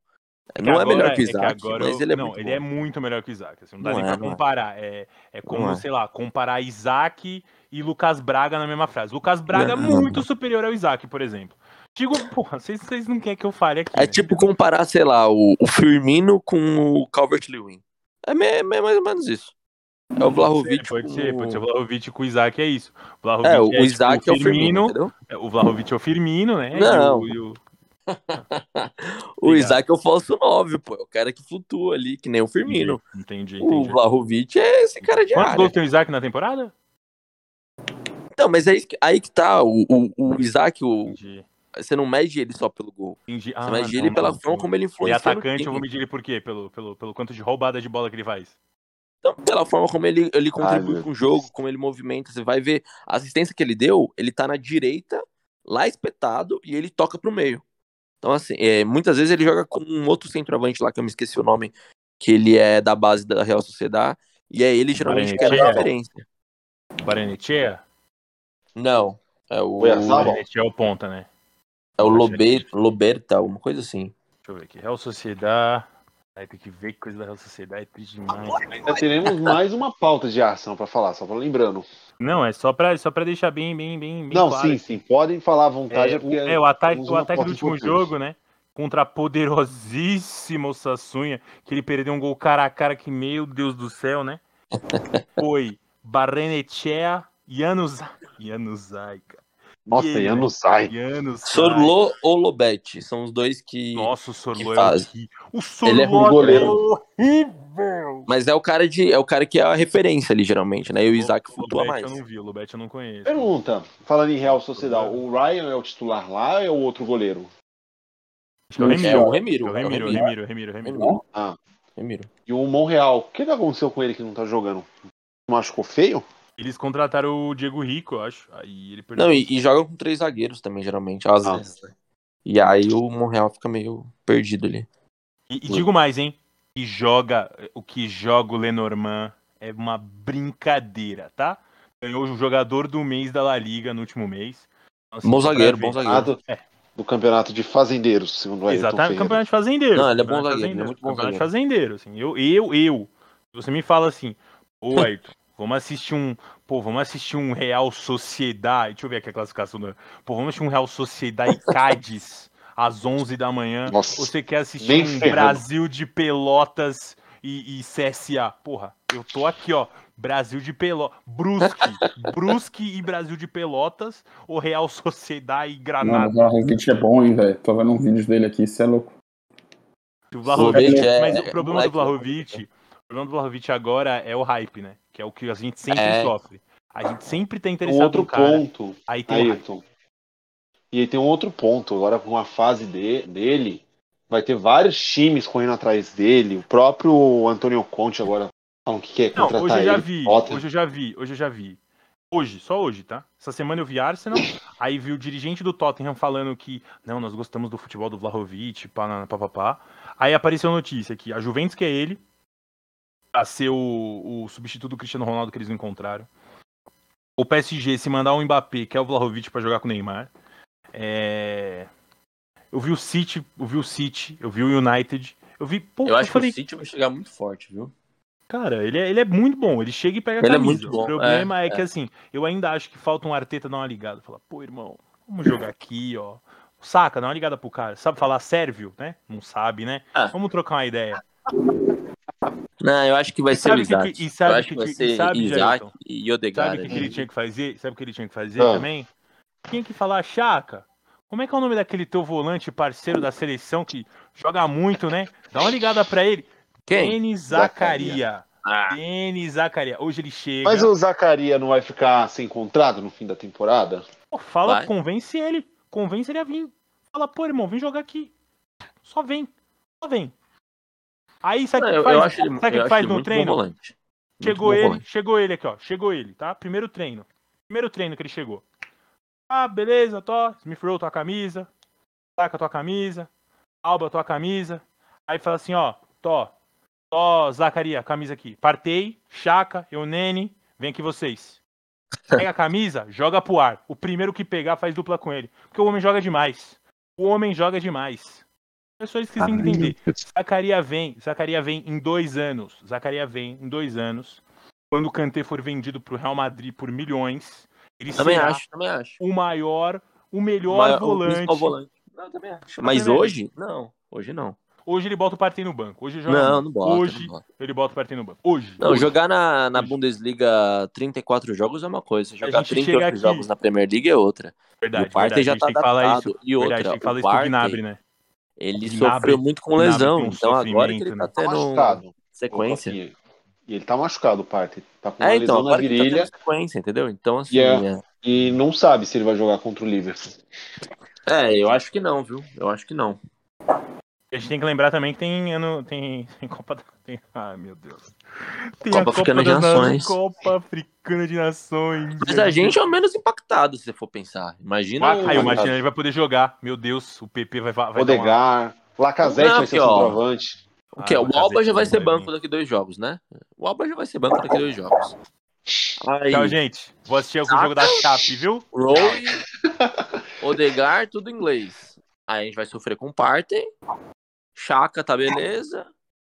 [SPEAKER 3] não é
[SPEAKER 4] agora-
[SPEAKER 3] melhor que o
[SPEAKER 4] é
[SPEAKER 3] Isaac,
[SPEAKER 4] agora
[SPEAKER 3] mas
[SPEAKER 4] eu-
[SPEAKER 3] ele é
[SPEAKER 4] não,
[SPEAKER 3] muito
[SPEAKER 4] ele
[SPEAKER 3] bom.
[SPEAKER 4] é muito melhor que o Isaac. assim, não dá
[SPEAKER 3] Não
[SPEAKER 4] nem
[SPEAKER 3] é,
[SPEAKER 4] pra
[SPEAKER 3] é.
[SPEAKER 4] comparar. É, é como,
[SPEAKER 3] é.
[SPEAKER 4] sei lá, comparar Isaac e Lucas Braga na mesma frase. Lucas Braga é muito superior ao Isaac, por exemplo. Digo, porra, vocês, vocês não querem que eu fale aqui.
[SPEAKER 3] É
[SPEAKER 4] né?
[SPEAKER 3] tipo comparar, sei lá, o, o Firmino com o Calvert-Lewin. É, me- é mais ou menos isso. É o Vlahovic
[SPEAKER 4] Pode
[SPEAKER 3] com
[SPEAKER 4] ser, pode ser. O
[SPEAKER 3] o...
[SPEAKER 4] Vlahovic com o Isaac é isso. O Vlahovic
[SPEAKER 3] É, o,
[SPEAKER 4] tipo,
[SPEAKER 3] o Isaac é o Firmino,
[SPEAKER 4] é, O Vlahovic é o Firmino, né?
[SPEAKER 3] Não.
[SPEAKER 4] E o, e o- (laughs)
[SPEAKER 3] O. Isaac é o falso 9, pô. É o cara que flutua ali, que nem o Firmino.
[SPEAKER 4] Entendi,
[SPEAKER 3] O
[SPEAKER 4] entendi.
[SPEAKER 3] Vlahovic é esse cara de
[SPEAKER 4] Quantos
[SPEAKER 3] área.
[SPEAKER 4] gols tem o Isaac na temporada?
[SPEAKER 3] Então, mas é isso que- aí que tá. O, o, o Isaac, o,
[SPEAKER 4] Entendi.
[SPEAKER 3] Você não mede ele só pelo gol.
[SPEAKER 4] Entendi.
[SPEAKER 3] Você
[SPEAKER 4] Ah,
[SPEAKER 3] mede
[SPEAKER 4] não,
[SPEAKER 3] ele pela
[SPEAKER 4] não,
[SPEAKER 3] forma como ele
[SPEAKER 4] E
[SPEAKER 3] influencia. no
[SPEAKER 4] atacante, eu vou medir ele por quê? Pelo, pelo, pelo quanto de roubada de bola que ele faz.
[SPEAKER 3] Então, pela forma como ele, ele contribui
[SPEAKER 1] meu
[SPEAKER 3] com o jogo, como ele movimenta, você vai ver a assistência que ele deu, ele tá na direita, lá espetado, e ele toca pro meio. Então, assim, é, muitas vezes ele joga com um outro centroavante lá, que eu me esqueci o nome, que ele é da base da Real Sociedade, e é ele geralmente que é a referência.
[SPEAKER 4] Baranechea?
[SPEAKER 3] Não, é o,
[SPEAKER 1] Oyarzabal?
[SPEAKER 4] É o ponta, né?
[SPEAKER 3] É o Lobe, Loberta, alguma coisa assim.
[SPEAKER 4] Deixa eu ver aqui. Real Sociedade. Aí tem que ver que coisa da Real Sociedade é triste demais.
[SPEAKER 1] Ainda teremos mais uma pauta de ação pra falar, só pra lembrando.
[SPEAKER 4] Não, é só pra, só pra deixar bem, bem, bem, bem
[SPEAKER 1] Não,
[SPEAKER 4] claro.
[SPEAKER 1] sim, sim, podem falar à vontade.
[SPEAKER 4] É,
[SPEAKER 1] porque
[SPEAKER 4] o, é, o ataque, o ataque do último jogo, né? Contra a poderosíssima Sassunha, que ele perdeu um gol cara a cara que, meu Deus do céu, né? (laughs) Foi Barrenechea Januzaj. Januzaj, cara.
[SPEAKER 1] Nossa,
[SPEAKER 4] E ele,
[SPEAKER 1] Januzaj.
[SPEAKER 4] Januzaj.
[SPEAKER 3] Sorlo ou Lobete, são os dois que...
[SPEAKER 4] Nossa, o Sorlo
[SPEAKER 3] que
[SPEAKER 4] é horrível. O
[SPEAKER 3] Ele é
[SPEAKER 4] Sorlo
[SPEAKER 1] um goleiro.
[SPEAKER 4] horrível.
[SPEAKER 3] Mas é o cara de é o cara que é a referência ali, geralmente, né? E o Isaac
[SPEAKER 4] O
[SPEAKER 3] flutua
[SPEAKER 4] Lobete
[SPEAKER 3] mais.
[SPEAKER 4] eu não vi, o Lobete eu não conheço.
[SPEAKER 1] Pergunta, falando em Real Sociedade, o Ryan é o titular lá ou é o outro goleiro?
[SPEAKER 4] Acho que é o
[SPEAKER 3] É
[SPEAKER 4] Remiro.
[SPEAKER 3] o Remiro.
[SPEAKER 4] É o
[SPEAKER 3] é o
[SPEAKER 4] Remiro,
[SPEAKER 3] Remiro.
[SPEAKER 4] Remiro, Remiro, Remiro.
[SPEAKER 3] Remiro.
[SPEAKER 1] Ah,
[SPEAKER 3] Remiro.
[SPEAKER 1] e o Monreal, o que, que aconteceu com ele que não tá jogando? Machucou feio?
[SPEAKER 4] Eles contrataram o Diego Rico, eu acho. Aí ele perdeu.
[SPEAKER 3] Não, e, e joga com três zagueiros também, geralmente, às
[SPEAKER 1] Ah.
[SPEAKER 3] vezes. E aí o Monreal fica meio perdido ali.
[SPEAKER 4] E, e digo mais, hein? Que joga, o que joga o Lenormand é uma brincadeira, tá? Ganhou o jogador do mês da La Liga no último mês. Assim,
[SPEAKER 3] Bom zagueiro,
[SPEAKER 4] ver.
[SPEAKER 3] bom
[SPEAKER 1] Ah,
[SPEAKER 3] zagueiro.
[SPEAKER 1] do,
[SPEAKER 4] É.
[SPEAKER 1] do campeonato de fazendeiros, segundo o Ayrton
[SPEAKER 4] Exatamente,
[SPEAKER 1] Ferreira.
[SPEAKER 4] campeonato de fazendeiro.
[SPEAKER 3] Não, ele é bom
[SPEAKER 4] de
[SPEAKER 3] zagueiro, ele é
[SPEAKER 4] fazendeiro,
[SPEAKER 3] muito bom
[SPEAKER 4] campeonato de
[SPEAKER 3] zagueiro.
[SPEAKER 4] fazendeiro, assim. Eu, eu, eu. Se você me fala assim, ô (laughs) Ayrton, vamos assistir um. Pô, vamos assistir um Real Sociedade. Deixa eu ver aqui a classificação do. Pô, vamos assistir um Real Sociedade e Cádiz (laughs) às 11 da manhã.
[SPEAKER 1] Nossa,
[SPEAKER 4] Você quer assistir um
[SPEAKER 1] ferrando.
[SPEAKER 4] Brasil de Pelotas e, e CSA? Porra, eu tô aqui, ó. Brasil de Pelotas. Brusque. (laughs) Brusque e Brasil de Pelotas ou Real Sociedade e
[SPEAKER 2] Não,
[SPEAKER 4] Granada?
[SPEAKER 2] o Vlahovic é bom, hein, velho. Tô vendo um vídeo dele aqui, isso é louco.
[SPEAKER 4] O Vlahovic,
[SPEAKER 3] é-
[SPEAKER 4] mas
[SPEAKER 3] é
[SPEAKER 4] o problema do
[SPEAKER 3] moleque,
[SPEAKER 4] Vlahovic, o problema do Vlahovic agora é o hype, né? Que é o que a gente sempre
[SPEAKER 3] É.
[SPEAKER 4] sofre. A gente sempre tá interessado
[SPEAKER 1] outro
[SPEAKER 4] no cara.
[SPEAKER 1] ponto,
[SPEAKER 4] Aí tem.
[SPEAKER 1] Ayrton. E aí tem um outro ponto, agora com a fase de- dele, vai ter vários times correndo atrás dele, o próprio Antônio Conte agora falam que quer
[SPEAKER 4] Não,
[SPEAKER 1] contratar
[SPEAKER 4] hoje eu já
[SPEAKER 1] ele.
[SPEAKER 4] vi, hoje eu já vi, hoje eu já vi. Hoje, só hoje, tá? Essa semana eu vi Arsenal, (laughs) aí vi o dirigente do Tottenham falando que não, nós gostamos do futebol do Vlahovic, pá, pá, pá, pá. Aí apareceu a notícia que a Juventus quer ele pra ser o, o substituto do Cristiano Ronaldo que eles não encontraram. O PSG, se mandar um Mbappé, quer o Vlahovic pra jogar com o Neymar. É... Eu vi o City, eu vi o City, eu vi o United. Eu vi, pô,
[SPEAKER 3] Eu acho
[SPEAKER 4] falei,
[SPEAKER 3] que o City vai chegar muito forte, viu?
[SPEAKER 4] Cara, ele é, ele é muito bom, ele chega e pega a
[SPEAKER 3] Ele é
[SPEAKER 4] camisa.
[SPEAKER 3] muito bom,
[SPEAKER 4] O problema é,
[SPEAKER 3] é,
[SPEAKER 4] que, assim, eu ainda acho que falta um Arteta dar uma ligada. Falar, pô, irmão, vamos jogar aqui, ó. Saca, dá uma ligada pro cara. Sabe falar sérvio, né? Não sabe, né?
[SPEAKER 3] Ah.
[SPEAKER 4] Vamos trocar uma ideia.
[SPEAKER 3] Não, eu acho que vai
[SPEAKER 4] E
[SPEAKER 3] ser o
[SPEAKER 4] que-
[SPEAKER 3] Isaac.
[SPEAKER 4] e sabe
[SPEAKER 3] eu acho
[SPEAKER 4] que-
[SPEAKER 3] que vai ser
[SPEAKER 4] sabe,
[SPEAKER 3] Isaac
[SPEAKER 4] Jailton?
[SPEAKER 3] e Odegaard.
[SPEAKER 4] Sabe o que, que ele tinha que fazer? Sabe o que ele tinha que fazer
[SPEAKER 1] Ah.
[SPEAKER 4] também? Tinha que falar, Chaca, como é que é o nome daquele teu volante parceiro da seleção que joga muito, né? Dá uma ligada pra ele.
[SPEAKER 3] Quem?
[SPEAKER 4] Denis Zacaria.
[SPEAKER 3] Ah,
[SPEAKER 4] Denis Zacaria. Hoje ele chega.
[SPEAKER 1] Mas o Zacaria não vai ficar sem contrato no fim da temporada?
[SPEAKER 4] Pô, fala,
[SPEAKER 3] Vai.
[SPEAKER 4] convence ele. Convence ele a vir. Fala, pô, irmão, vem jogar aqui. Só vem. Só vem. Aí sabe o que faz?
[SPEAKER 3] eu acho
[SPEAKER 4] sabe que faz no treino? Chegou ele,
[SPEAKER 3] volante.
[SPEAKER 4] chegou ele aqui, ó. Chegou ele, tá? Primeiro treino. Primeiro treino que ele chegou. Ah, beleza, Tó. Smith Rowe, tua camisa. Saca tua camisa. Alba, tua camisa. Aí fala assim, ó. Tó. Tó, Zacaria, camisa aqui. Partei, Chaca, eu, Nene. Vem aqui vocês. (laughs) Pega a camisa, joga pro ar. O primeiro que pegar faz dupla com ele. Porque o homem joga demais. O homem joga demais. É só isso que vocês têm que entender. Zacaria vem, Zacaria vem em dois anos. Zacaria vem em dois anos. Quando o Kanté for vendido pro Real Madrid por milhões, ele
[SPEAKER 3] Também
[SPEAKER 4] será
[SPEAKER 3] acho, também acho.
[SPEAKER 4] o maior, o melhor
[SPEAKER 3] Maior- o
[SPEAKER 4] volante.
[SPEAKER 3] principal volante. Não, também acho. Mas
[SPEAKER 4] também
[SPEAKER 3] hoje, não. Hoje não.
[SPEAKER 4] Hoje ele bota o Partey no banco. Hoje ele joga
[SPEAKER 3] Não, não bota.
[SPEAKER 4] Hoje
[SPEAKER 3] não bota.
[SPEAKER 4] ele bota o Partey no banco. Hoje.
[SPEAKER 3] Não,
[SPEAKER 4] hoje.
[SPEAKER 3] jogar na, na
[SPEAKER 4] Hoje.
[SPEAKER 3] Bundesliga 34 jogos é uma coisa. Jogar
[SPEAKER 4] gente
[SPEAKER 3] 38
[SPEAKER 4] chega aqui-
[SPEAKER 3] jogos na Premier League é outra.
[SPEAKER 4] Verdade,
[SPEAKER 3] e o Partey
[SPEAKER 4] verdade.
[SPEAKER 3] já
[SPEAKER 4] a gente
[SPEAKER 3] tá
[SPEAKER 4] tem que falar
[SPEAKER 3] adaptado.
[SPEAKER 4] isso.
[SPEAKER 3] E outra,
[SPEAKER 4] verdade, tem que falar
[SPEAKER 3] o
[SPEAKER 4] isso pro
[SPEAKER 3] Partey,
[SPEAKER 4] Gnabry, né?
[SPEAKER 3] Ele
[SPEAKER 4] Gnabry-
[SPEAKER 3] sofreu muito com lesão.
[SPEAKER 4] um
[SPEAKER 3] então agora que ele tá
[SPEAKER 4] né?
[SPEAKER 1] Tá
[SPEAKER 3] tendo
[SPEAKER 1] machucado.
[SPEAKER 3] sequência.
[SPEAKER 1] E ele tá machucado, o Partey. Tá com uma
[SPEAKER 3] É, então,
[SPEAKER 1] lesão na
[SPEAKER 3] tá
[SPEAKER 1] virilha.
[SPEAKER 3] tendo sequência, entendeu? Então, assim,
[SPEAKER 1] E é-
[SPEAKER 3] é-
[SPEAKER 1] e não sabe se ele vai jogar contra o Liverpool.
[SPEAKER 3] É, eu acho que não, viu? Eu acho que não.
[SPEAKER 4] A gente tem que lembrar também que tem ano. Tem, tem Copa da. Tem, ai, meu Deus. Tem
[SPEAKER 3] Copa Africana de Nações.
[SPEAKER 4] Copa Africana de Nações.
[SPEAKER 3] Mas a gente é o menos impactado, se você for pensar. Imagina.
[SPEAKER 4] Ah, Caio,
[SPEAKER 3] o-
[SPEAKER 4] imagina, ele vai poder jogar. Meu Deus, o PP vai, vai dar uma-
[SPEAKER 1] Odegar, Lacazette
[SPEAKER 3] Não,
[SPEAKER 1] vai ser centroavante.
[SPEAKER 3] O que?
[SPEAKER 4] Ah,
[SPEAKER 3] o Alba já vai ser banco daqui dois jogos, né? O Alba já vai ser banco daqui dois jogos. Aí,
[SPEAKER 4] Tchau, gente. Vou assistir algum
[SPEAKER 3] Ah.
[SPEAKER 4] jogo da Chape, viu?
[SPEAKER 3] Rowe, Odegar, tudo em inglês. Aí a gente vai sofrer com Partey, Chaka tá beleza,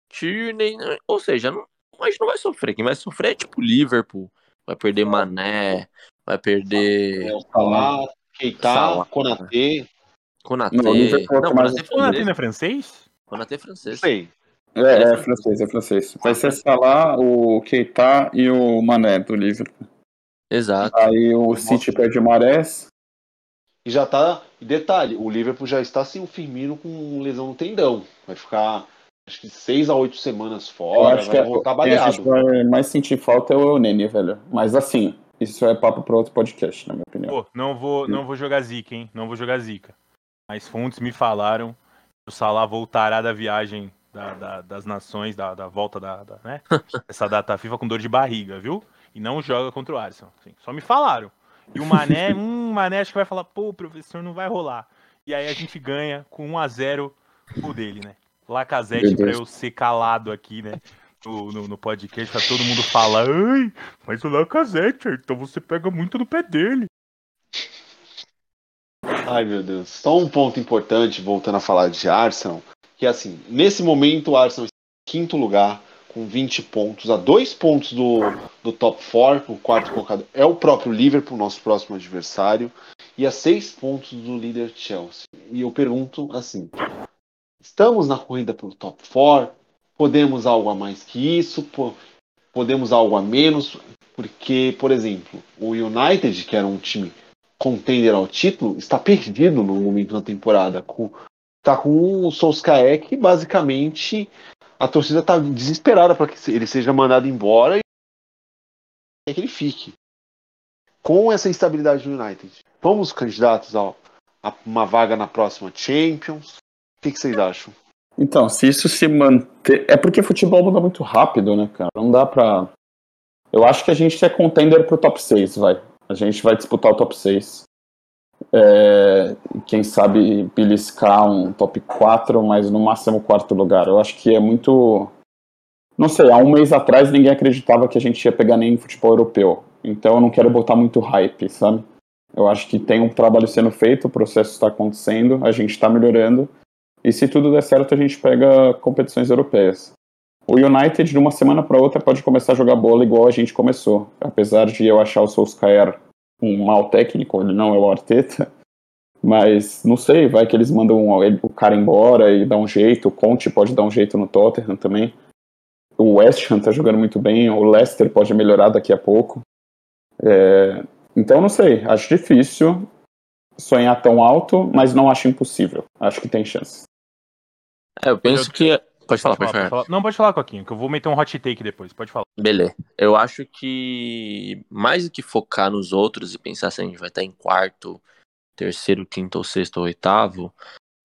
[SPEAKER 3] Tierney, né? ou seja, não, a gente não vai sofrer. Quem vai sofrer é tipo Liverpool, vai perder Mané, vai perder
[SPEAKER 1] É, o Salah, Keita,
[SPEAKER 3] Salah.
[SPEAKER 1] Konaté,
[SPEAKER 3] Konaté.
[SPEAKER 2] Não, o Liverpool é
[SPEAKER 3] Não,
[SPEAKER 2] mais-
[SPEAKER 3] Konaté é
[SPEAKER 4] O Natina
[SPEAKER 3] francês.
[SPEAKER 4] é francês?
[SPEAKER 3] Konaté é
[SPEAKER 1] não
[SPEAKER 3] francês.
[SPEAKER 1] sei.
[SPEAKER 2] É, é francês, é francês. Vai ser Salah, o Keita e o Mané do Liverpool.
[SPEAKER 3] Exato.
[SPEAKER 2] Aí o City perde o Marés.
[SPEAKER 1] E já tá. E detalhe, o Liverpool já está sem o Firmino com lesão no tendão. Vai ficar acho que seis a oito semanas
[SPEAKER 2] Eu
[SPEAKER 1] fora,
[SPEAKER 2] acho que
[SPEAKER 1] vai
[SPEAKER 2] é-
[SPEAKER 1] voltar
[SPEAKER 2] quem gente
[SPEAKER 1] baleado.
[SPEAKER 2] vai mais sentir falta é o Nene, velho. Mas assim, isso é papo para outro podcast, na minha opinião.
[SPEAKER 4] Pô, não vou, não vou jogar zica, hein? Não vou jogar zica. Mas fontes me falaram que o Salah voltará da viagem da- da- das nações, da, da volta da, da, né? (laughs) Essa data FIFA com dor de barriga, viu? E não joga contra o Arsenal. assim. só me falaram. E o Mané, hum, Mané acho que vai falar, pô, professor, não vai rolar. E aí a gente ganha com 1 a 0 o dele, né? Lacazette pra eu ser calado aqui, né? No, no, no podcast, pra todo mundo falar, ai, mas o Lacazette, então você pega muito no pé dele.
[SPEAKER 1] Ai meu Deus. Só um ponto importante, voltando a falar de Arsenal, que assim, nesse momento o Arsenal está em quinto lugar, com 20 pontos, a dois pontos do, do top 4, o quarto colocado é o próprio Liverpool, nosso próximo adversário, e a seis pontos do líder Chelsea. E eu pergunto assim: estamos na corrida pelo top 4? Podemos algo a mais que isso? Po- Podemos algo a menos? Porque, por exemplo, o United, que era um time contender ao título, está perdido no momento da temporada. Com, tá com o Solskjaer que basicamente a torcida está desesperada para que ele seja mandado embora e quer que ele fique. Com essa instabilidade do United, vamos candidatos ao- a uma vaga na próxima Champions? O que, que vocês acham?
[SPEAKER 2] Então, se isso se manter. É porque futebol muda muito rápido, né, cara? Não dá pra. Eu acho que a gente é contender pro top 6, vai. A gente vai disputar o top 6. É... Quem sabe beliscar um top 4, mas no máximo quarto lugar. Eu acho que é muito. Não sei, há um mês atrás ninguém acreditava que a gente ia pegar nem futebol europeu. Então eu não quero botar muito hype, sabe? Eu acho que tem um trabalho sendo feito, o processo está acontecendo, a gente está melhorando. E se tudo der certo, a gente pega competições europeias. O United, de uma semana para outra, pode começar a jogar bola igual a gente começou. Apesar de eu achar o Solskjaer um mau técnico, ele não é o Arteta. Mas não sei, vai que eles mandam ele- o cara embora e dá um jeito. O Conte pode dar um jeito no Tottenham também. O West Ham tá jogando muito bem. O Leicester pode melhorar daqui a pouco. É, Então não sei, acho difícil sonhar tão alto, mas não acho impossível. Acho que tem chance.
[SPEAKER 3] É, eu penso que. Pode falar, pode
[SPEAKER 4] pode
[SPEAKER 3] falar.
[SPEAKER 4] falar. Não, pode falar, Coquinho, que eu vou meter um hot take depois. Pode falar.
[SPEAKER 3] Beleza. Eu acho que mais do que focar nos outros e pensar se a gente vai estar em quarto, terceiro, quinto ou sexto ou oitavo,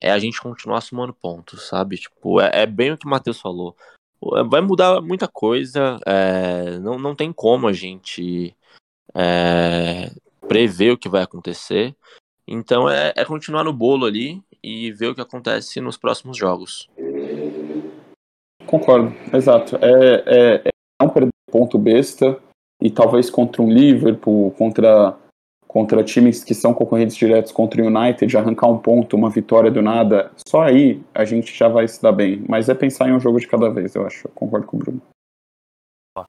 [SPEAKER 3] é a gente continuar somando pontos, sabe? Tipo, é, é bem o que o Matheus falou. Vai mudar muita coisa, é, não, não tem como a gente é, prever o que vai acontecer. Então é, é continuar no bolo ali e ver o que acontece nos próximos jogos.
[SPEAKER 2] Concordo, exato. É, é, é não perder ponto besta e talvez contra um Liverpool, contra, contra times que são concorrentes diretos contra o United, arrancar um ponto, uma vitória do nada, só aí a gente já vai se dar bem. Mas é pensar em um jogo de cada vez, eu acho. Eu concordo com o Bruno.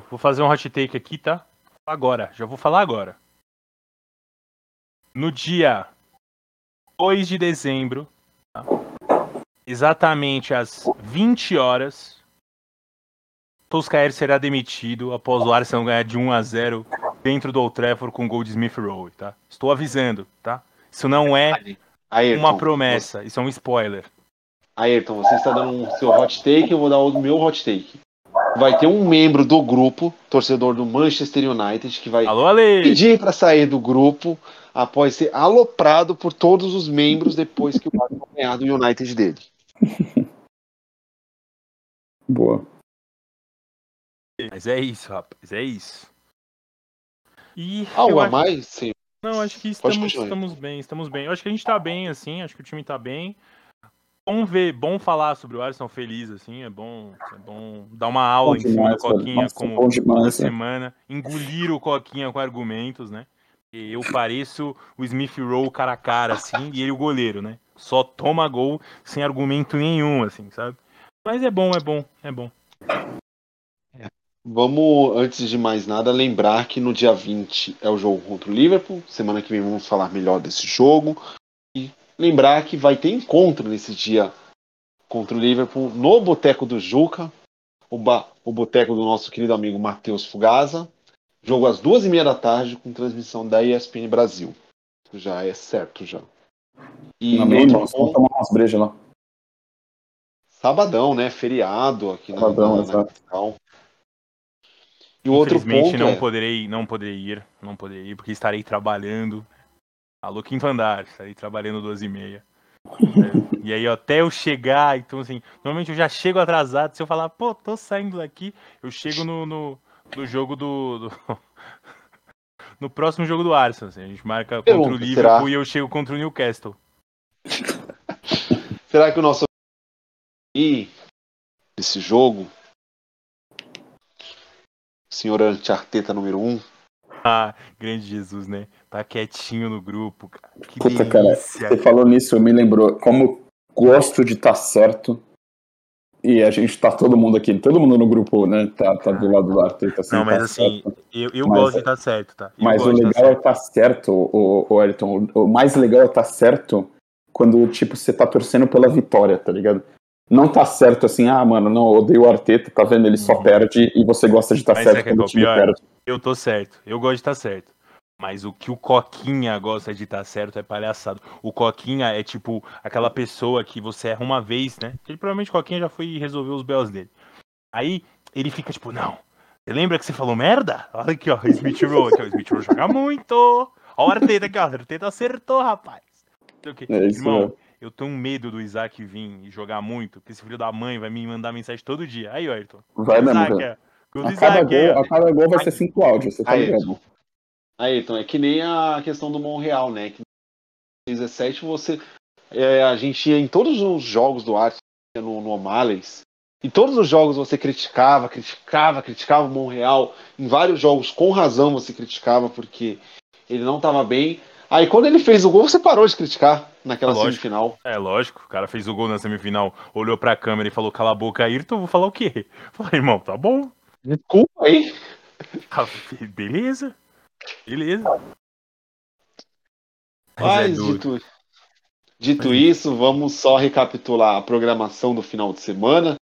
[SPEAKER 4] Vou fazer um hot take aqui, tá? Agora, já vou falar agora. No dia 2 de dezembro, tá? exatamente às 20 horas, Solskjaer será demitido após o Arsenal ganhar de 1 a 0 dentro do Old Trafford com gol de Smith Rowe, tá? Estou avisando, tá? Isso não é
[SPEAKER 1] Ayrton,
[SPEAKER 4] uma promessa, isso é um spoiler.
[SPEAKER 1] Ayrton, você está dando o seu hot take, eu vou dar o meu hot take. vai ter um membro do grupo, torcedor do Manchester United, que vai
[SPEAKER 4] Alô,
[SPEAKER 1] pedir para sair do grupo após ser aloprado por todos os membros depois que o Arsenal ganhar do United dele. (laughs)
[SPEAKER 2] Boa.
[SPEAKER 4] Mas é isso, rapaz, é isso. E
[SPEAKER 1] Algo
[SPEAKER 4] eu
[SPEAKER 1] a
[SPEAKER 4] acho-
[SPEAKER 1] mais? Sim.
[SPEAKER 4] Não, acho que estamos, estamos bem, estamos bem. Eu acho que a gente tá bem, assim, acho que o time tá bem. Bom ver, bom falar sobre o Alisson feliz, assim, é bom, é bom dar uma aula
[SPEAKER 2] Bom
[SPEAKER 4] em cima do
[SPEAKER 2] demais, velho.
[SPEAKER 4] Coquinha
[SPEAKER 2] Nossa,
[SPEAKER 4] como toda
[SPEAKER 2] velho.
[SPEAKER 4] semana, engolir o Coquinha com argumentos, né? E eu pareço o Smith Rowe cara a cara, assim, e ele o goleiro, né? Só toma gol sem argumento nenhum, assim, sabe? Mas é bom, é bom, é bom.
[SPEAKER 1] Vamos, antes de mais nada, lembrar que no dia 20 é o jogo contra o Liverpool. Semana que vem vamos falar melhor desse jogo. E lembrar que vai ter encontro nesse dia contra o Liverpool no Boteco do Juca, o, ba- o boteco do nosso querido amigo Matheus Fugaza. Jogo às duas e meia da tarde com transmissão da ESPN Brasil. Já é certo já. E outro
[SPEAKER 2] irmão. Vamos tomar umas brejas lá.
[SPEAKER 1] sabadão, né? Feriado aqui na,
[SPEAKER 2] Sabadão,
[SPEAKER 1] na, na
[SPEAKER 2] exato.
[SPEAKER 1] E o outro
[SPEAKER 4] Infelizmente
[SPEAKER 1] ponto
[SPEAKER 4] não
[SPEAKER 1] é,
[SPEAKER 4] poderei, não poderei ir, não poderei ir, porque estarei trabalhando. Alô, quinto andar, estarei trabalhando duas e meia. É, e aí, até eu chegar, então assim, normalmente eu já chego atrasado. Se eu falar, pô, tô saindo daqui, eu chego no, no, no jogo do. do- (laughs) no próximo jogo do Arsenal. assim, a gente marca contra o
[SPEAKER 1] Pergunta,
[SPEAKER 4] Liverpool
[SPEAKER 1] será?
[SPEAKER 4] e eu chego contra o Newcastle. (laughs)
[SPEAKER 1] Será que o nosso e desse jogo, senhor Antiarteta número 1,
[SPEAKER 4] Ah, grande Jesus, né? Tá quietinho no grupo, cara. Que
[SPEAKER 2] Puta, cara,
[SPEAKER 4] delícia.
[SPEAKER 2] Você falou nisso, me lembrou como gosto de estar certo. E a gente tá todo mundo aqui, todo mundo no grupo, né? Tá, tá do lado do Arteta. assim,
[SPEAKER 4] Não, mas
[SPEAKER 2] tá
[SPEAKER 4] assim,
[SPEAKER 2] certo.
[SPEAKER 4] eu, eu
[SPEAKER 2] Mas-
[SPEAKER 4] gosto de estar certo, tá? Eu
[SPEAKER 2] Mas o
[SPEAKER 4] tá
[SPEAKER 2] legal é estar certo, o, o Ayrton. O mais legal é estar certo quando, tipo, você tá torcendo pela vitória, tá ligado? Não tá certo assim, ah, mano, não, eu odeio o Arteta, tá vendo? Ele só
[SPEAKER 4] Uhum.
[SPEAKER 2] perde e você gosta de estar
[SPEAKER 4] Mas
[SPEAKER 2] certo
[SPEAKER 4] é
[SPEAKER 2] quando
[SPEAKER 4] é o
[SPEAKER 2] time
[SPEAKER 4] pior?
[SPEAKER 2] perde.
[SPEAKER 4] Eu tô certo, eu gosto de estar certo. Mas o que o Coquinha gosta de estar certo é palhaçado. O Coquinha é tipo aquela pessoa que você erra uma vez, né? Ele provavelmente o Coquinha já foi resolver os belos dele. Aí ele fica tipo, não. Você lembra que você falou merda? Olha aqui, ó, o Smith Rowe. Aqui, ó, Smith Rowe joga muito. Ó o Arteta aqui, ó. O Arteta acertou, rapaz. Sei o quê.
[SPEAKER 2] É isso
[SPEAKER 4] Irmão,
[SPEAKER 2] mesmo.
[SPEAKER 4] Eu tenho medo do Isaac vir e jogar muito, porque esse filho da mãe vai me mandar mensagem todo dia. Aí, Ayrton.
[SPEAKER 2] Vai mesmo,
[SPEAKER 4] Isaac. Gol do
[SPEAKER 2] A cada,
[SPEAKER 4] Isaac, aí,
[SPEAKER 2] gol,
[SPEAKER 4] ó.
[SPEAKER 2] a cada gol vai ser cinco áudios, você tá
[SPEAKER 1] Aí.
[SPEAKER 2] ligado?
[SPEAKER 1] Ayrton, é que nem a questão do Monreal, né? Que em 2017 você. é, a gente ia em todos os jogos do Arsenal no, no O'Malley's. Em todos os jogos você criticava, criticava, criticava o Monreal. Em vários jogos, com razão, você criticava porque ele não estava bem. Aí quando ele fez o gol, você parou de criticar naquela
[SPEAKER 4] Lógico.
[SPEAKER 1] semifinal.
[SPEAKER 4] É, lógico, o cara fez o gol na semifinal, olhou pra câmera e falou, cala a boca, Ayrton, vou falar o quê? Falei, irmão, tá bom.
[SPEAKER 1] Desculpa aí.
[SPEAKER 4] Ah, Beleza. Beleza. Mas é
[SPEAKER 1] Mas
[SPEAKER 4] duro.
[SPEAKER 1] dito, dito isso, vamos só recapitular a programação do final de semana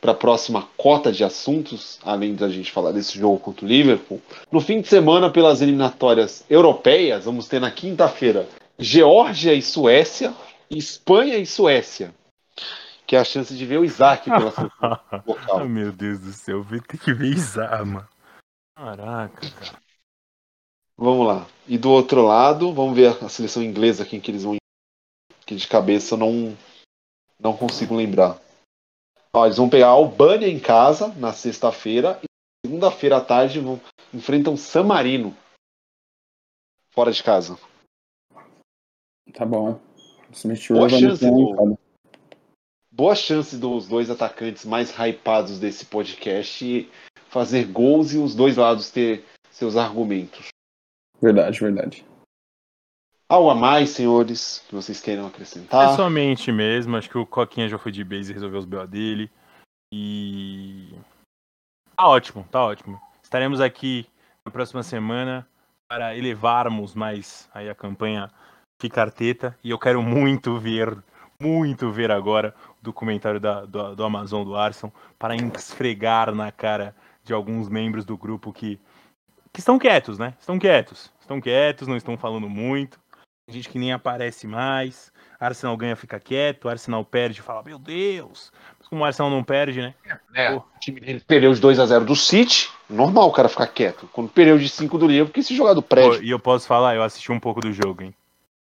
[SPEAKER 1] para a próxima cota de assuntos, além da gente falar desse jogo contra o Liverpool. No fim de semana, pelas eliminatórias europeias, vamos ter na quinta-feira Geórgia e Suécia, Espanha e Suécia, que é a chance de ver o Isaac pela (laughs) local.
[SPEAKER 4] meu Deus do céu, vai ter que ver Isar, mano. Caraca, cara.
[SPEAKER 1] Vamos lá. E do outro lado, vamos ver a seleção inglesa, quem que eles vão. Que de cabeça eu não, não consigo lembrar. Ó, eles vão pegar a Albânia em casa na sexta-feira. E segunda-feira à tarde vão, enfrentam San Marino. Fora de casa.
[SPEAKER 2] Tá bom.
[SPEAKER 1] Boa chance do-. Boa chance dos dois atacantes mais hypados desse podcast fazer gols e os dois lados ter seus argumentos.
[SPEAKER 2] Verdade, verdade.
[SPEAKER 1] Algo a mais, senhores, que vocês queiram acrescentar?
[SPEAKER 4] É somente mesmo, acho que o Coquinha já foi de base e resolveu os BO dele. E. Tá ótimo, tá ótimo. Estaremos aqui na próxima semana para elevarmos mais aí a campanha Fica Arteta. E eu quero muito ver, muito ver agora o documentário da, do, do Amazon do Arson para esfregar na cara de alguns membros do grupo que, que estão quietos, né? Estão quietos. Estão quietos, não estão falando muito. Tem gente que nem aparece mais. Arsenal ganha, fica quieto. Arsenal perde, fala: Meu Deus, Como o Arsenal não perde, né?
[SPEAKER 1] É, o time dele perdeu de 2x0 do City. Normal o cara ficar quieto. Quando perdeu de 5 do Liverpool, porque se jogar do prédio.
[SPEAKER 4] e eu posso falar, eu assisti um pouco do jogo, hein?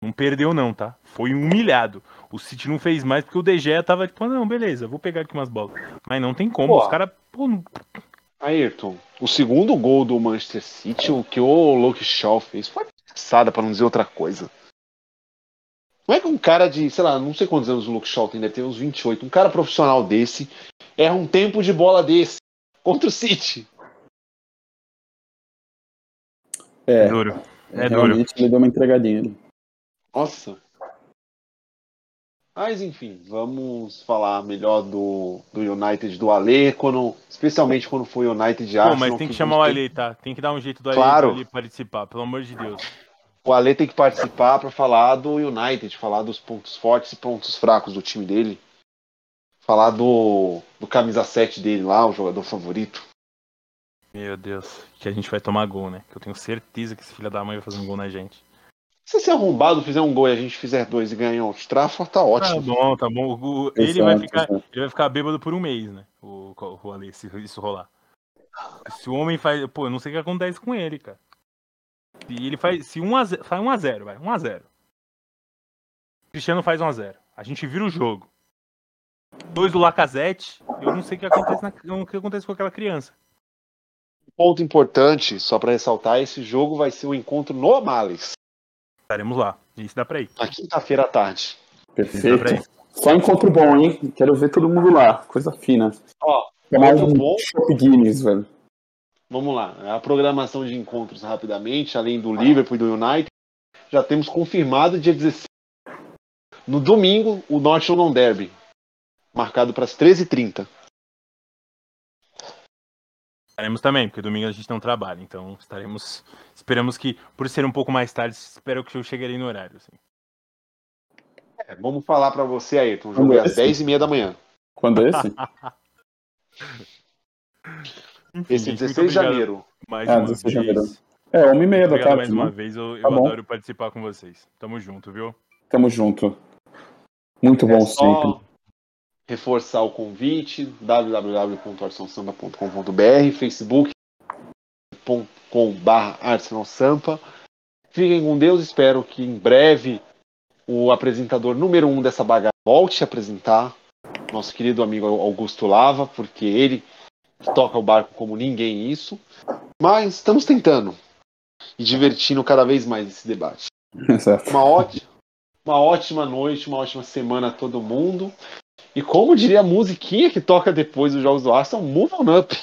[SPEAKER 4] Não perdeu não, tá? Foi humilhado. O City não fez mais porque o Gea tava tipo, não, beleza, vou pegar aqui umas bolas. Mas não tem como,
[SPEAKER 1] Pô.
[SPEAKER 4] os caras,
[SPEAKER 1] Ayrton, o segundo gol do Manchester City, o que o Luke Shaw fez, foi passada, pra não dizer outra coisa. Não é que um cara de, sei lá, não sei quantos anos o Luke Shaw tem, deve ter uns 28. Um cara profissional desse erra um tempo de bola desse contra o City.
[SPEAKER 2] É,
[SPEAKER 4] duro. É duro.
[SPEAKER 2] realmente ele deu uma entregadinha. ali.
[SPEAKER 1] Nossa. Mas enfim, vamos falar melhor do, do United do Ale, quando, especialmente quando foi o United de
[SPEAKER 4] Pô,
[SPEAKER 1] Arsenal.
[SPEAKER 4] mas tem que chamar o Ali, tá? Tem que dar um jeito do Ali,
[SPEAKER 1] Claro.
[SPEAKER 4] participar, pelo amor de Deus.
[SPEAKER 1] O Ale tem que participar para falar do United, falar dos pontos fortes e pontos fracos do time dele. Falar do, do camisa 7 dele lá, o jogador favorito.
[SPEAKER 4] Meu Deus, que a gente vai tomar gol, né? Que eu tenho certeza que esse filho da mãe vai fazer um gol na gente.
[SPEAKER 1] Se esse arrombado fizer um gol e a gente fizer dois e ganhar o Trafford, tá
[SPEAKER 4] Tá
[SPEAKER 1] ótimo.
[SPEAKER 4] bom, tá bom. O- ele, vai ficar,
[SPEAKER 2] exato.
[SPEAKER 4] ele vai ficar bêbado por um mês, né? O, o Ali, se isso rolar. Se o homem faz. Pô, eu não sei o que acontece com ele, cara. Se ele faz. Se 1x0. Faz 1x0, vai. 1x0. Cristiano faz 1x0. A gente vira o jogo. Dois do Lacazette. Eu não sei o que acontece, na- o que acontece com aquela criança.
[SPEAKER 1] Ponto importante, só para ressaltar, esse jogo vai ser o encontro no Males,
[SPEAKER 4] Estaremos lá. Isso dá pra ir.
[SPEAKER 1] na quinta-feira à tarde.
[SPEAKER 4] Isso dá pra ir.
[SPEAKER 2] Perfeito. Só encontro bom, hein? Quero ver todo mundo lá. Coisa fina.
[SPEAKER 1] Ó,
[SPEAKER 2] Tomar um
[SPEAKER 1] bom.
[SPEAKER 2] Guinness, velho.
[SPEAKER 1] Vamos lá, a programação de encontros rapidamente, além do Liverpool e do United, já temos confirmado dia 16. No domingo, o North London Derby, marcado para as 13h30.
[SPEAKER 4] Estaremos também, porque domingo a gente não trabalha. Então estaremos. Esperamos que, por ser um pouco mais tarde, espero que eu chegarei no horário. Assim.
[SPEAKER 1] É, vamos falar para você, Ayrton, o jogo é às
[SPEAKER 2] Esse?
[SPEAKER 1] 10h30 da manhã.
[SPEAKER 2] Quando é esse? (laughs)
[SPEAKER 4] Enfim,
[SPEAKER 1] Esse
[SPEAKER 4] gente,
[SPEAKER 1] 16
[SPEAKER 4] muito
[SPEAKER 1] de janeiro.
[SPEAKER 4] Mais
[SPEAKER 2] Ah,
[SPEAKER 4] uma
[SPEAKER 2] 16 de
[SPEAKER 4] vez.
[SPEAKER 2] janeiro. É, uma e meia da tarde.
[SPEAKER 4] mais uma
[SPEAKER 2] né?
[SPEAKER 4] vez. Eu, eu
[SPEAKER 2] Tá bom.
[SPEAKER 4] adoro participar com vocês. Tamo junto, viu?
[SPEAKER 2] Tamo junto. Muito bom
[SPEAKER 1] É só
[SPEAKER 2] sempre.
[SPEAKER 1] reforçar o convite, www.arsenalsampa.com.br, facebook.com.br arsenalsampa. Fiquem com Deus, espero que em breve o apresentador número um dessa bagaça volte a apresentar, nosso querido amigo Augusto Lava, porque ele toca o barco como ninguém isso. Mas estamos tentando e divertindo cada vez mais esse debate. (laughs)
[SPEAKER 2] Exato.
[SPEAKER 1] Uma ótima, uma ótima noite, uma ótima semana a todo mundo. E como diria a musiquinha que toca depois dos jogos do Arsenal, move on up.